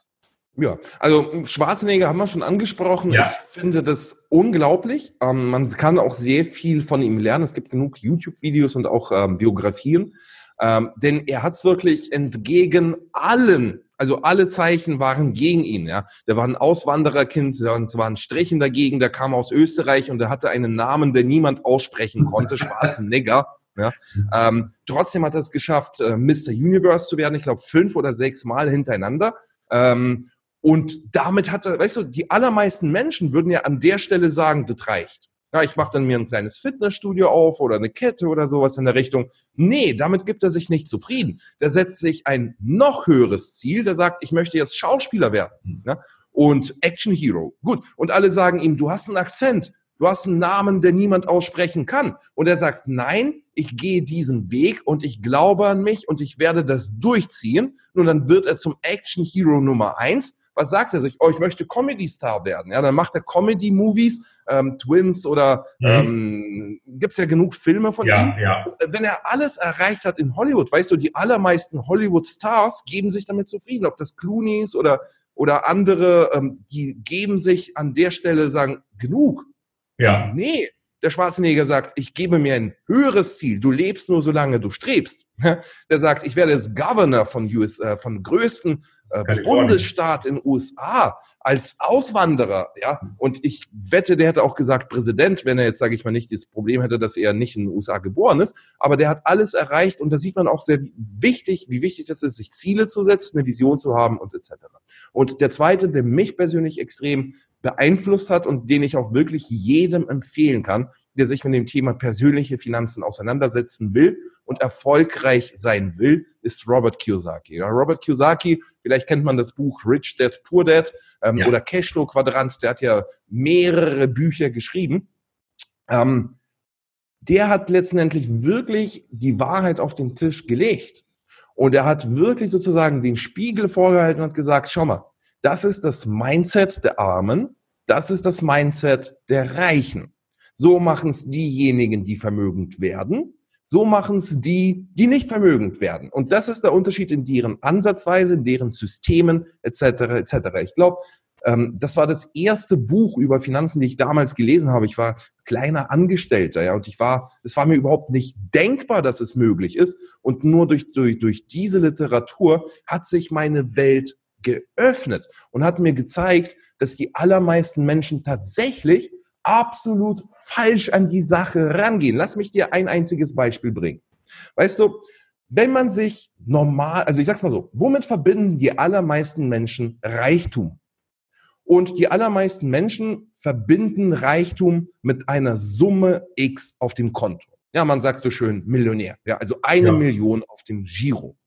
Ja, also Schwarzenegger haben wir schon angesprochen. Ja. Ich finde das unglaublich. Ähm, man kann auch sehr viel von ihm lernen. Es gibt genug YouTube-Videos und auch ähm, Biografien. Ähm, denn er hat es wirklich entgegen allen, also alle Zeichen waren gegen ihn. Ja, Der war ein Auswandererkind, es war ein Strichen dagegen, der kam aus Österreich und er hatte einen Namen, den niemand aussprechen konnte, Schwarzenegger. Ja, ähm, trotzdem hat er es geschafft, äh, Mr. Universe zu werden, ich glaube fünf oder sechs Mal hintereinander. Ähm, und damit hat er, weißt du, die allermeisten Menschen würden ja an der Stelle sagen, das reicht. Ja, ich mache dann mir ein kleines Fitnessstudio auf oder eine Kette oder sowas in der Richtung. Nee, damit gibt er sich nicht zufrieden. Der setzt sich ein noch höheres Ziel, der sagt, ich möchte jetzt Schauspieler werden. Ja? Und Action Hero. Gut. Und alle sagen ihm, du hast einen Akzent. Du hast einen Namen, der niemand aussprechen kann. Und er sagt, nein, ich gehe diesen Weg und ich glaube an mich und ich werde das durchziehen. Nun, dann wird er zum Action Hero Nummer eins was sagt er sich? Oh, ich möchte Comedy-Star werden. Ja, dann macht er Comedy-Movies, ähm, Twins oder mhm. ähm, gibt es ja genug Filme von ja, ihm. Ja. Wenn er alles erreicht hat in Hollywood, weißt du, die allermeisten Hollywood-Stars geben sich damit zufrieden, ob das Clooney's oder, oder andere, ähm, die geben sich an der Stelle, sagen, genug. Ja. Nee, der Schwarzenegger sagt, ich gebe mir ein höheres Ziel. Du lebst nur, solange du strebst. Der sagt, ich werde jetzt Governor von, US, äh, von größten äh, Bundesstaat in USA als Auswanderer, ja. Und ich wette, der hätte auch gesagt Präsident, wenn er jetzt, sage ich mal, nicht das Problem hätte, dass er nicht in den USA geboren ist. Aber der hat alles erreicht und da sieht man auch sehr wichtig, wie wichtig das ist, sich Ziele zu setzen, eine Vision zu haben und etc. Und der zweite, der mich persönlich extrem beeinflusst hat und den ich auch wirklich jedem empfehlen kann, der sich mit dem Thema persönliche Finanzen auseinandersetzen will und erfolgreich sein will, ist Robert Kiyosaki. Ja, Robert Kiyosaki, vielleicht kennt man das Buch Rich Dad, Poor Dad ähm, ja. oder Cashflow Quadrant, der hat ja mehrere Bücher geschrieben. Ähm, der hat letztendlich wirklich die Wahrheit auf den Tisch gelegt. Und er hat wirklich sozusagen den Spiegel vorgehalten und gesagt, schau mal, das ist das Mindset der Armen, das ist das Mindset der Reichen. So machen es diejenigen, die vermögend werden. So machen es die, die nicht vermögend werden. Und das ist der Unterschied in deren Ansatzweise, in deren Systemen etc. etc. Ich glaube, Ähm, das war das erste Buch über Finanzen, die ich damals gelesen habe. Ich war kleiner Angestellter, ja, und ich war, es war mir überhaupt nicht denkbar, dass es möglich ist. Und nur durch, durch, durch diese Literatur hat sich meine Welt geöffnet und hat mir gezeigt, dass die allermeisten Menschen tatsächlich absolut falsch an die Sache rangehen. Lass mich dir ein einziges Beispiel bringen. Weißt du, wenn man sich normal, also ich sag's mal so, womit verbinden die allermeisten Menschen Reichtum? Und die allermeisten Menschen verbinden Reichtum mit einer Summe X auf dem Konto. Ja, man sagt so schön Millionär. Ja, also eine ja. Million auf dem Giro.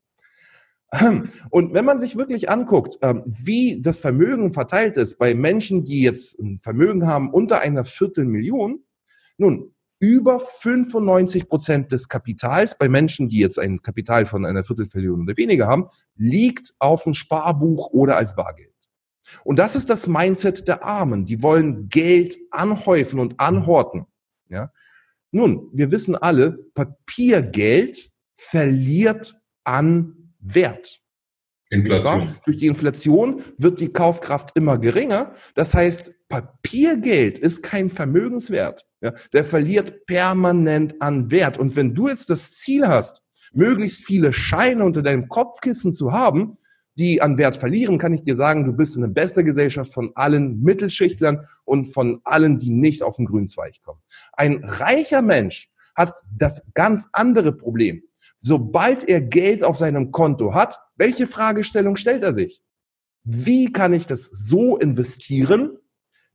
Und wenn man sich wirklich anguckt, ähm, wie das Vermögen verteilt ist bei Menschen, die jetzt ein Vermögen haben unter einer Viertelmillion, nun, über 95 Prozent des Kapitals bei Menschen, die jetzt ein Kapital von einer Viertelmillion oder weniger haben, liegt auf dem Sparbuch oder als Bargeld. Und das ist das Mindset der Armen. Die wollen Geld anhäufen und anhorten. Ja? Nun, wir wissen alle, Papiergeld verliert an Wert. Inflation. Durch die Inflation wird die Kaufkraft immer geringer. Das heißt, Papiergeld ist kein Vermögenswert. Ja, der verliert permanent an Wert. Und wenn du jetzt das Ziel hast, möglichst viele Scheine unter deinem Kopfkissen zu haben, die an Wert verlieren, kann ich dir sagen, du bist in der besten Gesellschaft von allen Mittelschichtlern und von allen, die nicht auf den grünen Zweig kommen. Ein reicher Mensch hat das ganz andere Problem sobald er Geld auf seinem Konto hat, welche Fragestellung stellt er sich? Wie kann ich das so investieren,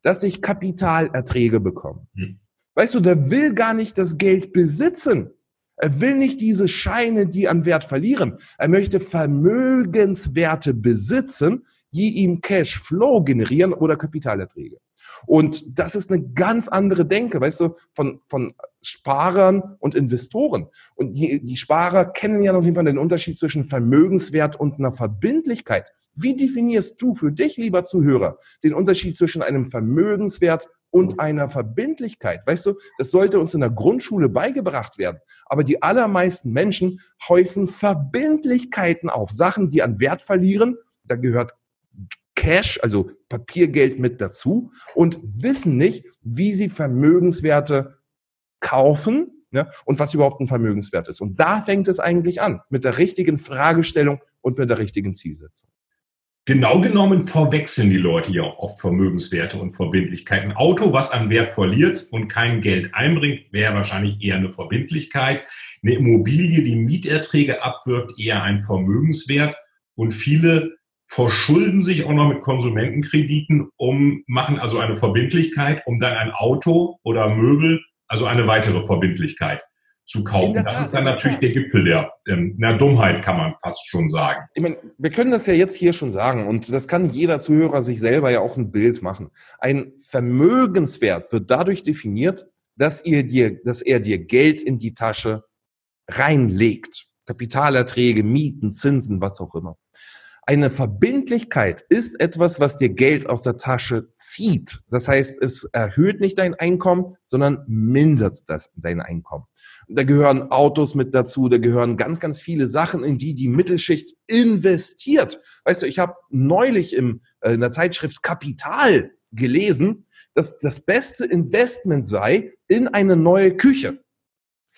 dass ich Kapitalerträge bekomme? Hm. Weißt du, der will gar nicht das Geld besitzen. Er will nicht diese Scheine, die an Wert verlieren. Er möchte Vermögenswerte besitzen, die ihm Cashflow generieren oder Kapitalerträge. Und das ist eine ganz andere Denke, weißt du, von, von Sparern und Investoren. Und die, die Sparer kennen ja noch nicht mal den Unterschied zwischen Vermögenswert und einer Verbindlichkeit. Wie definierst du für dich, lieber Zuhörer, den Unterschied zwischen einem Vermögenswert und einer Verbindlichkeit? Weißt du, das sollte uns in der Grundschule beigebracht werden. Aber die allermeisten Menschen häufen Verbindlichkeiten auf, Sachen, die an Wert verlieren. Da gehört Cash, also Papiergeld mit dazu und wissen nicht, wie sie Vermögenswerte kaufen ne, und was überhaupt ein Vermögenswert ist. Und da fängt es eigentlich an, mit der richtigen Fragestellung und mit der richtigen Zielsetzung. Genau genommen verwechseln die Leute ja auch oft Vermögenswerte und Verbindlichkeiten. Ein Auto, was an Wert verliert und kein Geld einbringt, wäre wahrscheinlich eher eine Verbindlichkeit. Eine Immobilie, die Mieterträge abwirft, eher ein Vermögenswert. Und viele verschulden sich auch noch mit Konsumentenkrediten, um, machen also eine Verbindlichkeit, um dann ein Auto oder Möbel, also eine weitere Verbindlichkeit zu kaufen. Das Tat, ist dann natürlich der Gipfel der, ähm, der Dummheit, kann man fast schon sagen. Ich meine, wir können das ja jetzt hier schon sagen und das kann jeder Zuhörer sich selber ja auch ein Bild machen. Ein Vermögenswert wird dadurch definiert, dass, ihr dir, dass er dir Geld in die Tasche reinlegt. Kapitalerträge, Mieten, Zinsen, was auch immer. Eine Verbindlichkeit ist etwas, was dir Geld aus der Tasche zieht. Das heißt, es erhöht nicht dein Einkommen, sondern mindert das, dein Einkommen. Da gehören Autos mit dazu, da gehören ganz, ganz viele Sachen, in die die Mittelschicht investiert. Weißt du, ich habe neulich im, äh, in der Zeitschrift Kapital gelesen, dass das beste Investment sei in eine neue Küche.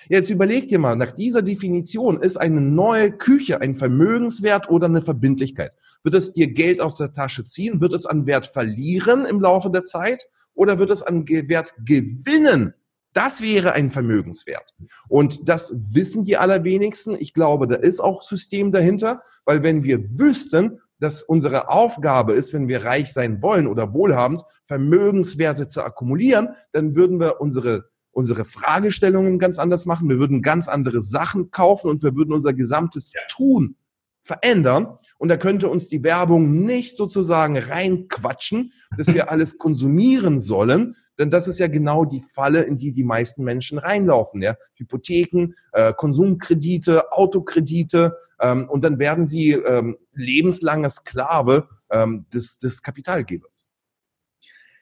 Jetzt überleg dir mal, nach dieser Definition ist eine neue Küche ein Vermögenswert oder eine Verbindlichkeit? Wird es dir Geld aus der Tasche ziehen? Wird es an Wert verlieren im Laufe der Zeit? Oder wird es an Wert gewinnen? Das wäre ein Vermögenswert. Und das wissen die allerwenigsten. Ich glaube, da ist auch System dahinter, weil wenn wir wüssten, dass unsere Aufgabe ist, wenn wir reich sein wollen oder wohlhabend, Vermögenswerte zu akkumulieren, dann würden wir unsere unsere Fragestellungen ganz anders machen, wir würden ganz andere Sachen kaufen und wir würden unser gesamtes Tun verändern. Und da könnte uns die Werbung nicht sozusagen reinquatschen, dass wir alles konsumieren sollen, denn das ist ja genau die Falle, in die die meisten Menschen reinlaufen. Ja? Hypotheken, äh, Konsumkredite, Autokredite ähm, und dann werden sie ähm, lebenslange Sklave ähm, des, des Kapitalgebers.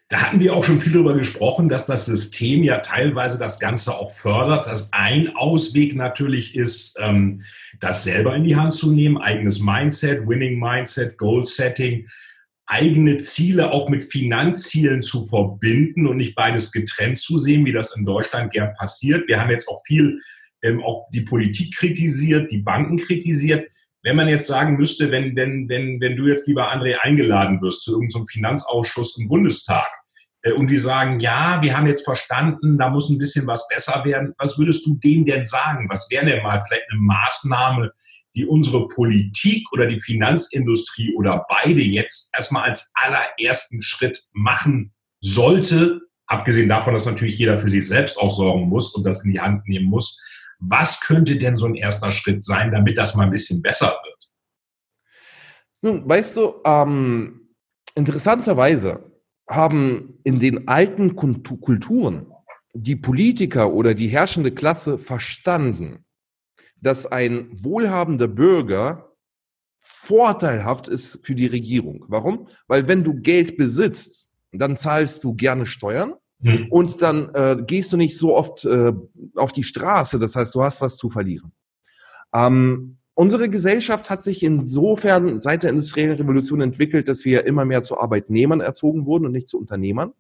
Da hatten wir auch schon viel darüber gesprochen, dass das System ja teilweise das Ganze auch fördert. Dass ein Ausweg natürlich ist, ähm, das selber in die Hand zu nehmen, eigenes Mindset, Winning Mindset, Goal Setting. eigene Ziele auch mit Finanzzielen zu verbinden und nicht beides getrennt zu sehen, wie das in Deutschland gern passiert. Wir haben jetzt auch viel ähm, auch die Politik kritisiert, die Banken kritisiert. Wenn man jetzt sagen müsste, wenn, wenn, wenn, wenn du jetzt lieber André eingeladen wirst zu irgendeinem Finanzausschuss im Bundestag und die sagen, ja, wir haben jetzt verstanden, da muss ein bisschen was besser werden, was würdest du denen denn sagen? Was wäre denn mal vielleicht eine Maßnahme, die unsere Politik oder die Finanzindustrie oder beide jetzt erstmal als allerersten Schritt machen sollte, abgesehen davon, dass natürlich jeder für sich selbst auch sorgen muss und das in die Hand nehmen muss. Was könnte denn so ein erster Schritt sein, damit das mal ein bisschen besser wird? Nun, weißt du, ähm, interessanterweise haben in den alten Kulturen die Politiker oder die herrschende Klasse verstanden, dass ein wohlhabender Bürger vorteilhaft ist für die Regierung. Warum? Weil wenn du Geld besitzt, dann zahlst du gerne Steuern hm. und dann äh, gehst du nicht so oft äh, auf die Straße. Das heißt, du hast was zu verlieren. Ähm, unsere Gesellschaft hat sich insofern seit der industriellen Revolution entwickelt, dass wir immer mehr zu Arbeitnehmern erzogen wurden und nicht zu Unternehmern.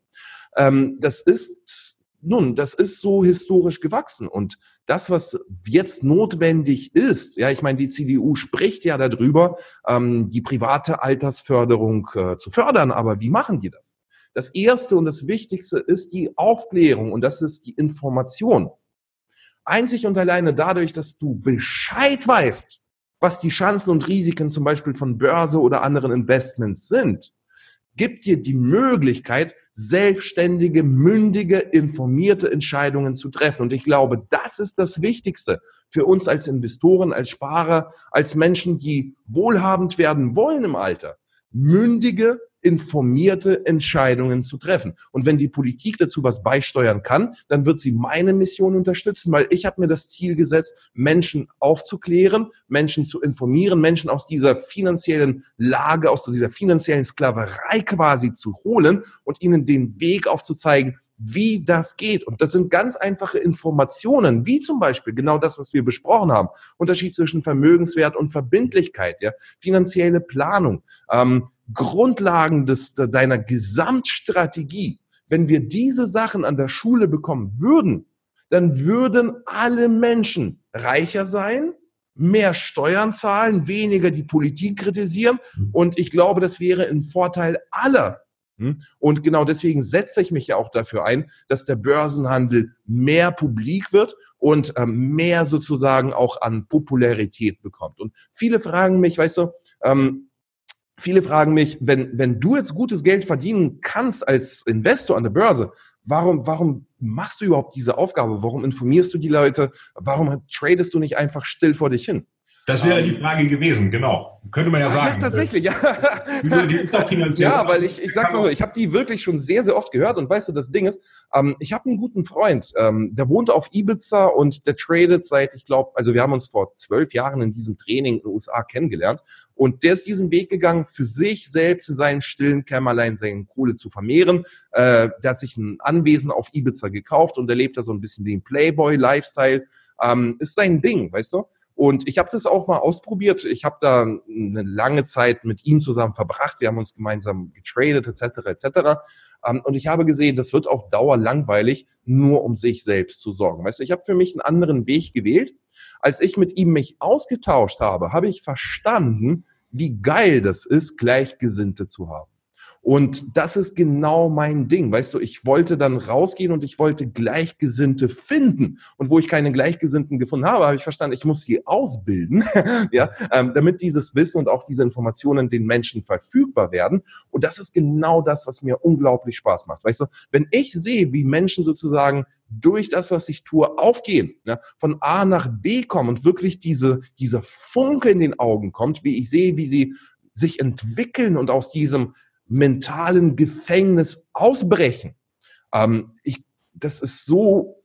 Ähm, das ist nun, das ist so historisch gewachsen. Und das, was jetzt notwendig ist, ja, ich meine, die CDU spricht ja darüber, ähm, die private Altersförderung äh, zu fördern, aber wie machen die das? Das Erste und das Wichtigste ist die Aufklärung und das ist die Information. Einzig und alleine dadurch, dass du Bescheid weißt, was die Chancen und Risiken zum Beispiel von Börse oder anderen Investments sind, gibt dir die Möglichkeit, selbstständige, mündige, informierte Entscheidungen zu treffen. Und ich glaube, das ist das Wichtigste für uns als Investoren, als Sparer, als Menschen, die wohlhabend werden wollen im Alter. Mündige, informierte Entscheidungen zu treffen. Und wenn die Politik dazu was beisteuern kann, dann wird sie meine Mission unterstützen, weil ich habe mir das Ziel gesetzt, Menschen aufzuklären, Menschen zu informieren, Menschen aus dieser finanziellen Lage, aus dieser finanziellen Sklaverei quasi zu holen und ihnen den Weg aufzuzeigen, wie das geht. Und das sind ganz einfache Informationen, wie zum Beispiel genau das, was wir besprochen haben. Unterschied zwischen Vermögenswert und Verbindlichkeit, ja, finanzielle Planung, ähm, Grundlagen des, deiner Gesamtstrategie. Wenn wir diese Sachen an der Schule bekommen würden, dann würden alle Menschen reicher sein, mehr Steuern zahlen, weniger die Politik kritisieren. Und ich glaube, das wäre ein Vorteil aller. Hm? Und genau deswegen setze ich mich ja auch dafür ein, dass der Börsenhandel mehr publik wird und ähm, mehr sozusagen auch an Popularität bekommt. Und viele fragen mich, weißt du, ähm, viele fragen mich, wenn, wenn du jetzt gutes Geld verdienen kannst als Investor an der Börse, warum, warum machst du überhaupt diese Aufgabe? Warum informierst du die Leute? Warum tradest du nicht einfach still vor dich hin? Das wäre die ähm, Frage gewesen, genau. Könnte man ja sagen. Ja, tatsächlich, ja. Die ist doch finanziell. Ja, weil ich, ich sag's mal so, ich habe die wirklich schon sehr, sehr oft gehört und weißt du, das Ding ist, ähm, ich habe einen guten Freund, ähm, der wohnt auf Ibiza und der tradet seit, ich glaube, also wir haben uns vor zwölf Jahren in diesem Training in den USA kennengelernt und der ist diesen Weg gegangen, für sich selbst in seinen stillen Kämmerlein seine Kohle zu vermehren. Äh, der hat sich ein Anwesen auf Ibiza gekauft und er lebt da so ein bisschen den Playboy-Lifestyle. Ähm, ist sein Ding, weißt du? Und ich habe das auch mal ausprobiert. Ich habe da eine lange Zeit mit ihm zusammen verbracht. Wir haben uns gemeinsam getradet etc. etc. Ähm, und ich habe gesehen, das wird auf Dauer langweilig, nur um sich selbst zu sorgen. Weißt du, ich habe für mich einen anderen Weg gewählt. Als ich mit ihm mich ausgetauscht habe, habe ich verstanden, wie geil das ist, Gleichgesinnte zu haben. Und das ist genau mein Ding. Weißt du, ich wollte dann rausgehen und ich wollte Gleichgesinnte finden. Und wo ich keine Gleichgesinnten gefunden habe, habe ich verstanden, ich muss sie ausbilden, ja, ähm, damit dieses Wissen und auch diese Informationen den Menschen verfügbar werden. Und das ist genau das, was mir unglaublich Spaß macht. Weißt du, wenn ich sehe, wie Menschen sozusagen durch das, was ich tue, aufgehen, ne, von A nach B kommen und wirklich diese, dieser Funke in den Augen kommt, wie ich sehe, wie sie sich entwickeln und aus diesem mentalen Gefängnis ausbrechen. Ähm, ich, das ist so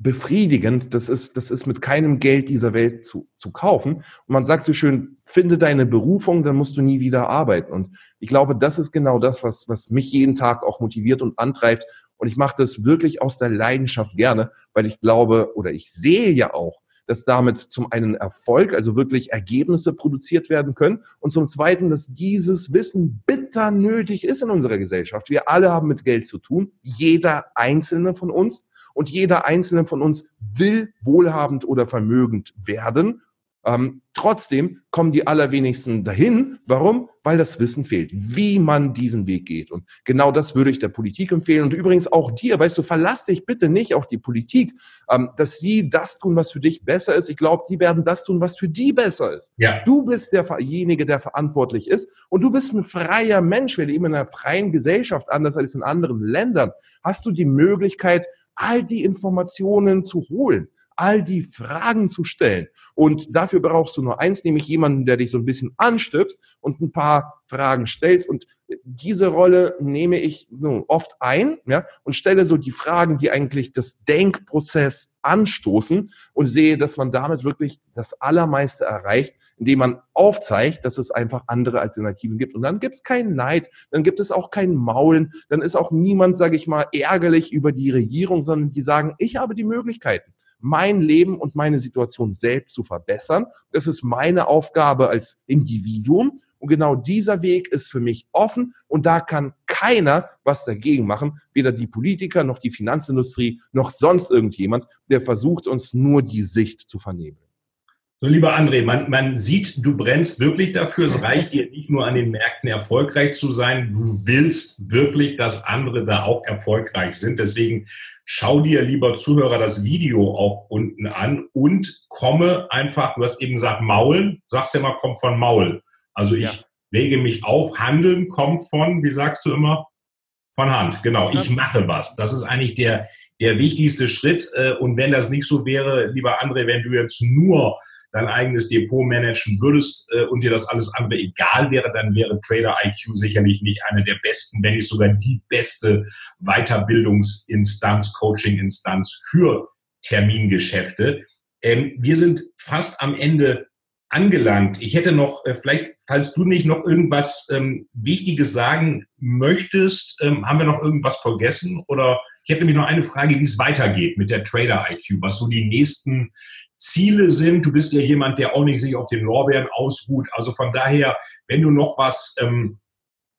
befriedigend, das ist, das ist mit keinem Geld dieser Welt zu, zu kaufen. Und man sagt so schön, finde deine Berufung, dann musst du nie wieder arbeiten. Und ich glaube, das ist genau das, was, was mich jeden Tag auch motiviert und antreibt. Und ich mache das wirklich aus der Leidenschaft gerne, weil ich glaube oder ich sehe ja auch, dass damit zum einen Erfolg, also wirklich Ergebnisse produziert werden können und zum zweiten, dass dieses Wissen bitte bitter nötig ist in unserer Gesellschaft. Wir alle haben mit Geld zu tun, jeder einzelne von uns. Und jeder einzelne von uns will wohlhabend oder vermögend werden ähm, trotzdem kommen die allerwenigsten dahin. Warum? Weil das Wissen fehlt, wie man diesen Weg geht. Und genau das würde ich der Politik empfehlen. Und übrigens auch dir, weißt du, verlass dich bitte nicht auf die Politik, ähm, dass sie das tun, was für dich besser ist. Ich glaube, die werden das tun, was für die besser ist. Ja. Du bist derjenige, der verantwortlich ist. Und du bist ein freier Mensch. Wir leben in einer freien Gesellschaft, anders als in anderen Ländern. Hast du die Möglichkeit, all die Informationen zu holen all die Fragen zu stellen. Und dafür brauchst du nur eins, nämlich jemanden, der dich so ein bisschen anstöpst und ein paar Fragen stellt. Und diese Rolle nehme ich so oft ein ja, und stelle so die Fragen, die eigentlich das Denkprozess anstoßen und sehe, dass man damit wirklich das Allermeiste erreicht, indem man aufzeigt, dass es einfach andere Alternativen gibt. Und dann gibt es keinen Neid, dann gibt es auch kein Maulen, dann ist auch niemand, sage ich mal, ärgerlich über die Regierung, sondern die sagen, ich habe die Möglichkeiten mein Leben und meine Situation selbst zu verbessern. Das ist meine Aufgabe als Individuum. Und genau dieser Weg ist für mich offen und da kann keiner was dagegen machen, weder die Politiker noch die Finanzindustrie noch sonst irgendjemand, der versucht, uns nur die Sicht zu vernehmen. So, lieber André, man, man sieht, du brennst wirklich dafür. Es reicht dir nicht nur an den Märkten erfolgreich zu sein. Du willst wirklich, dass andere da auch erfolgreich sind. Deswegen schau dir, lieber Zuhörer, das Video auch unten an und komme einfach, du hast eben gesagt, Maulen, sagst ja mal, kommt von Maul. Also ich ja. lege mich auf, Handeln kommt von, wie sagst du immer? Von Hand, genau. Ich mache was. Das ist eigentlich der, der wichtigste Schritt. Äh, und wenn das nicht so wäre, lieber André, wenn du jetzt nur dein eigenes Depot managen würdest äh, und dir das alles andere egal wäre, dann wäre Trader IQ sicherlich nicht eine der besten, wenn nicht sogar die beste Weiterbildungsinstanz, Coachinginstanz für Termingeschäfte. Ähm, wir sind fast am Ende angelangt. Ich hätte noch, äh, vielleicht, falls du nicht noch irgendwas ähm, Wichtiges sagen möchtest, ähm, haben wir noch irgendwas vergessen? Oder ich hätte nämlich noch eine Frage, wie es weitergeht mit der Trader IQ, was so die nächsten Ziele sind. Du bist ja jemand, der auch nicht sich auf den Lorbeeren ausruht. Also von daher, wenn du noch was ähm,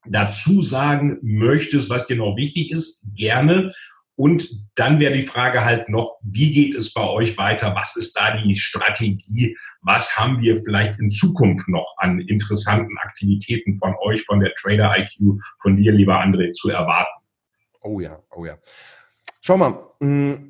dazu sagen möchtest, was dir noch wichtig ist, gerne. Und dann wäre die Frage halt noch, wie geht es bei euch weiter? Was ist da die Strategie? Was haben wir vielleicht in Zukunft noch an interessanten Aktivitäten von euch, von der Trader IQ, von dir, lieber André, zu erwarten? Oh ja, oh ja. Schau mal, hm,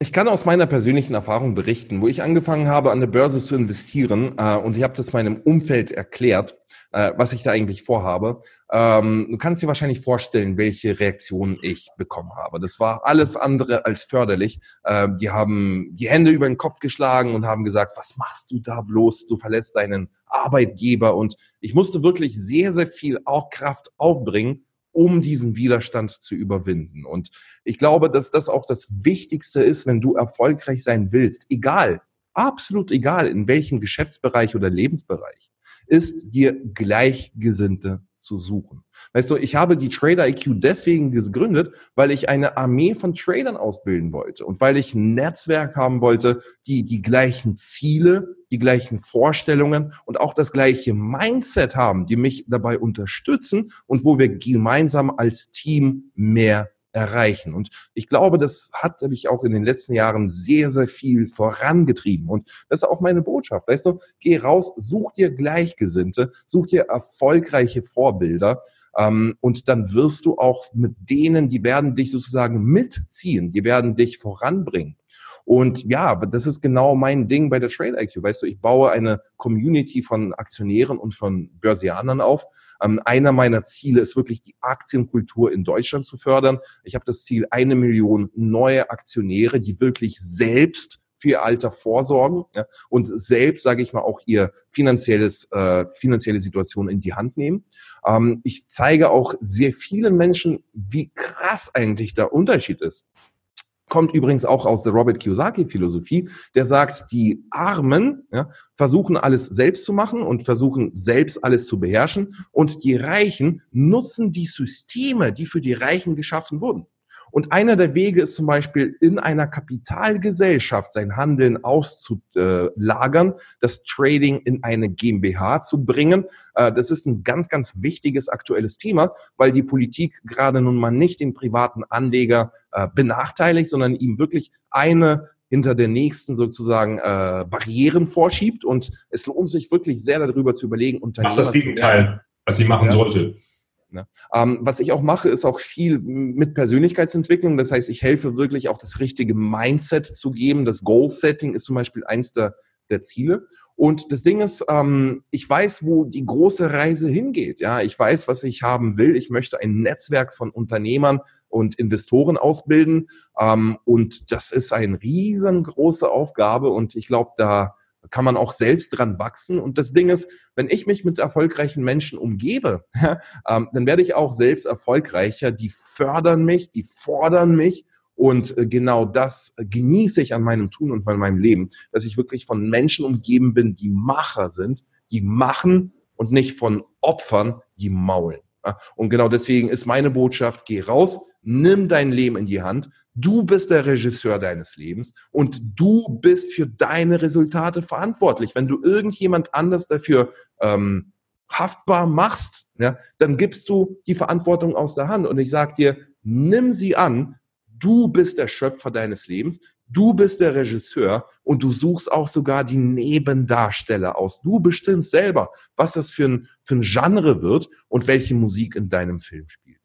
ich kann aus meiner persönlichen Erfahrung berichten, wo ich angefangen habe, an der Börse zu investieren äh, und ich habe das meinem Umfeld erklärt, äh, was ich da eigentlich vorhabe. Ähm, du kannst dir wahrscheinlich vorstellen, welche Reaktionen ich bekommen habe. Das war alles andere als förderlich. Äh, die haben die Hände über den Kopf geschlagen und haben gesagt, was machst du da bloß? Du verlässt deinen Arbeitgeber. Und ich musste wirklich sehr, sehr viel auch Kraft aufbringen, um diesen Widerstand zu überwinden. Und ich glaube, dass das auch das Wichtigste ist, wenn du erfolgreich sein willst, egal, absolut egal, in welchem Geschäftsbereich oder Lebensbereich, ist dir Gleichgesinnte zu suchen. Weißt du, ich habe die Trader IQ deswegen gegründet, weil ich eine Armee von Tradern ausbilden wollte und weil ich ein Netzwerk haben wollte, die die gleichen Ziele, die gleichen Vorstellungen und auch das gleiche Mindset haben, die mich dabei unterstützen und wo wir gemeinsam als Team mehr erreichen. Und ich glaube, das hat mich auch in den letzten Jahren sehr, sehr viel vorangetrieben. Und das ist auch meine Botschaft. Weißt du, geh raus, such dir Gleichgesinnte, such dir erfolgreiche Vorbilder. Ähm, und dann wirst du auch mit denen, die werden dich sozusagen mitziehen, die werden dich voranbringen. Und ja, das ist genau mein Ding bei der Trade IQ. Weißt du, ich baue eine Community von Aktionären und von Börsianern auf. Ähm, einer meiner Ziele ist wirklich die Aktienkultur in Deutschland zu fördern. Ich habe das Ziel, eine Million neue Aktionäre, die wirklich selbst für ihr Alter vorsorgen ja, und selbst, sage ich mal, auch ihr finanzielles, äh, finanzielle Situation in die Hand nehmen. Ähm, ich zeige auch sehr vielen Menschen, wie krass eigentlich der Unterschied ist kommt übrigens auch aus der Robert Kiyosaki-Philosophie, der sagt, die Armen ja, versuchen alles selbst zu machen und versuchen selbst alles zu beherrschen und die Reichen nutzen die Systeme, die für die Reichen geschaffen wurden. Und einer der Wege ist zum Beispiel in einer Kapitalgesellschaft sein Handeln auszulagern, das Trading in eine GmbH zu bringen. Äh, das ist ein ganz, ganz wichtiges aktuelles Thema, weil die Politik gerade nun mal nicht den privaten Anleger äh, benachteiligt, sondern ihm wirklich eine hinter der nächsten sozusagen äh, Barrieren vorschiebt. Und es lohnt sich wirklich sehr darüber zu überlegen, Unternehmer Macht das Gegenteil, was sie machen ja. sollte. Ne? Ähm, was ich auch mache, ist auch viel mit Persönlichkeitsentwicklung. Das heißt, ich helfe wirklich auch das richtige Mindset zu geben. Das Goal-Setting ist zum Beispiel eins der, der Ziele. Und das Ding ist, ähm, ich weiß, wo die große Reise hingeht. Ja, ich weiß, was ich haben will. Ich möchte ein Netzwerk von Unternehmern und Investoren ausbilden. Ähm, und das ist eine riesengroße Aufgabe. Und ich glaube, da kann man auch selbst dran wachsen. Und das Ding ist, wenn ich mich mit erfolgreichen Menschen umgebe, ähm, dann werde ich auch selbst erfolgreicher. Die fördern mich, die fordern mich. Und äh, genau das genieße ich an meinem Tun und an meinem Leben, dass ich wirklich von Menschen umgeben bin, die Macher sind, die machen und nicht von Opfern, die maulen. Und genau deswegen ist meine Botschaft, geh raus, nimm dein Leben in die Hand. Du bist der Regisseur deines Lebens und du bist für deine Resultate verantwortlich. Wenn du irgendjemand anders dafür ähm, haftbar machst, ja, dann gibst du die Verantwortung aus der Hand. Und ich sage dir, nimm sie an. Du bist der Schöpfer deines Lebens. Du bist der Regisseur und du suchst auch sogar die Nebendarsteller aus. Du bestimmst selber, was das für ein, für ein Genre wird und welche Musik in deinem Film spielt.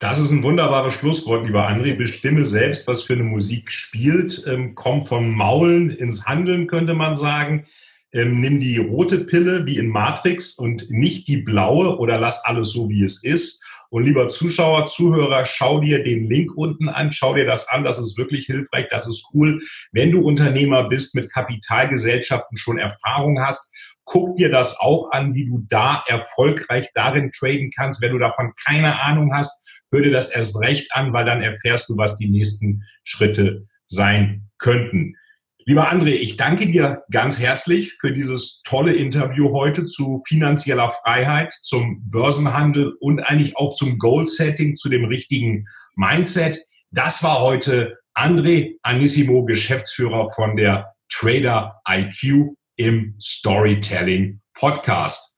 Das ist ein wunderbares Schlusswort, lieber André. Bestimme selbst, was für eine Musik spielt. Ähm, komm von Maulen ins Handeln, könnte man sagen. Ähm, nimm die rote Pille wie in Matrix und nicht die blaue oder lass alles so, wie es ist. Und lieber Zuschauer, Zuhörer, schau dir den Link unten an, schau dir das an, das ist wirklich hilfreich, das ist cool. Wenn du Unternehmer bist, mit Kapitalgesellschaften schon Erfahrung hast, guck dir das auch an, wie du da erfolgreich darin traden kannst. Wenn du davon keine Ahnung hast, hör dir das erst recht an, weil dann erfährst du, was die nächsten Schritte sein könnten. Lieber André, ich danke dir ganz herzlich für dieses tolle Interview heute zu finanzieller Freiheit, zum Börsenhandel und eigentlich auch zum Goal-Setting, zu dem richtigen Mindset. Das war heute André Anissimo, Geschäftsführer von der Trader IQ im Storytelling Podcast.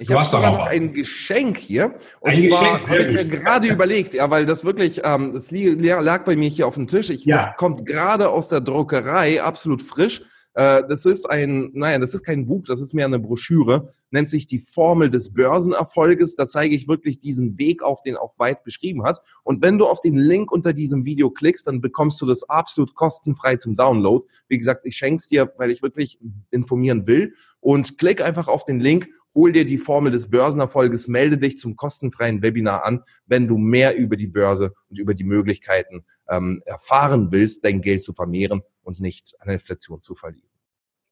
Ich habe sogar noch ein Geschenk hier. Und ein zwar habe ich mir gerade überlegt, ja, weil das wirklich, ähm, das lag bei mir hier auf dem Tisch. Ich, ja. Das kommt gerade aus der Druckerei, absolut frisch. Äh, das ist ein, naja, das ist kein Buch, das ist mehr eine Broschüre, nennt sich die Formel des Börsenerfolges. Da zeige ich wirklich diesen Weg auf, den auch Weit beschrieben hat. Und wenn du auf den Link unter diesem Video klickst, dann bekommst du das absolut kostenfrei zum Download. Wie gesagt, ich schenke es dir, weil ich wirklich informieren will. Und klick einfach auf den Link hol dir die Formel des Börsenerfolges, melde dich zum kostenfreien Webinar an, wenn du mehr über die Börse und über die Möglichkeiten ähm, erfahren willst, dein Geld zu vermehren und nicht an Inflation zu verlieren.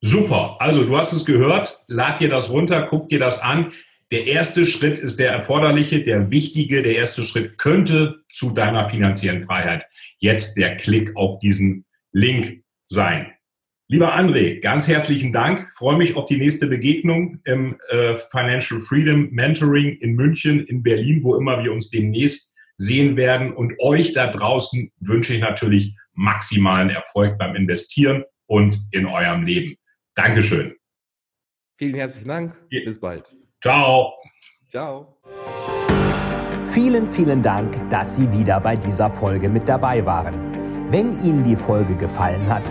Super, also du hast es gehört, lad dir das runter, guck dir das an. Der erste Schritt ist der erforderliche, der wichtige. Der erste Schritt könnte zu deiner finanziellen Freiheit jetzt der Klick auf diesen Link sein. Lieber André, ganz herzlichen Dank. Ich freue mich auf die nächste Begegnung im äh, Financial Freedom Mentoring in München, in Berlin, wo immer wir uns demnächst sehen werden. Und euch da draußen wünsche ich natürlich maximalen Erfolg beim Investieren und in eurem Leben. Dankeschön. Vielen herzlichen Dank. Bis bald. Ciao. Ciao. Vielen, vielen Dank, dass Sie wieder bei dieser Folge mit dabei waren. Wenn Ihnen die Folge gefallen hat,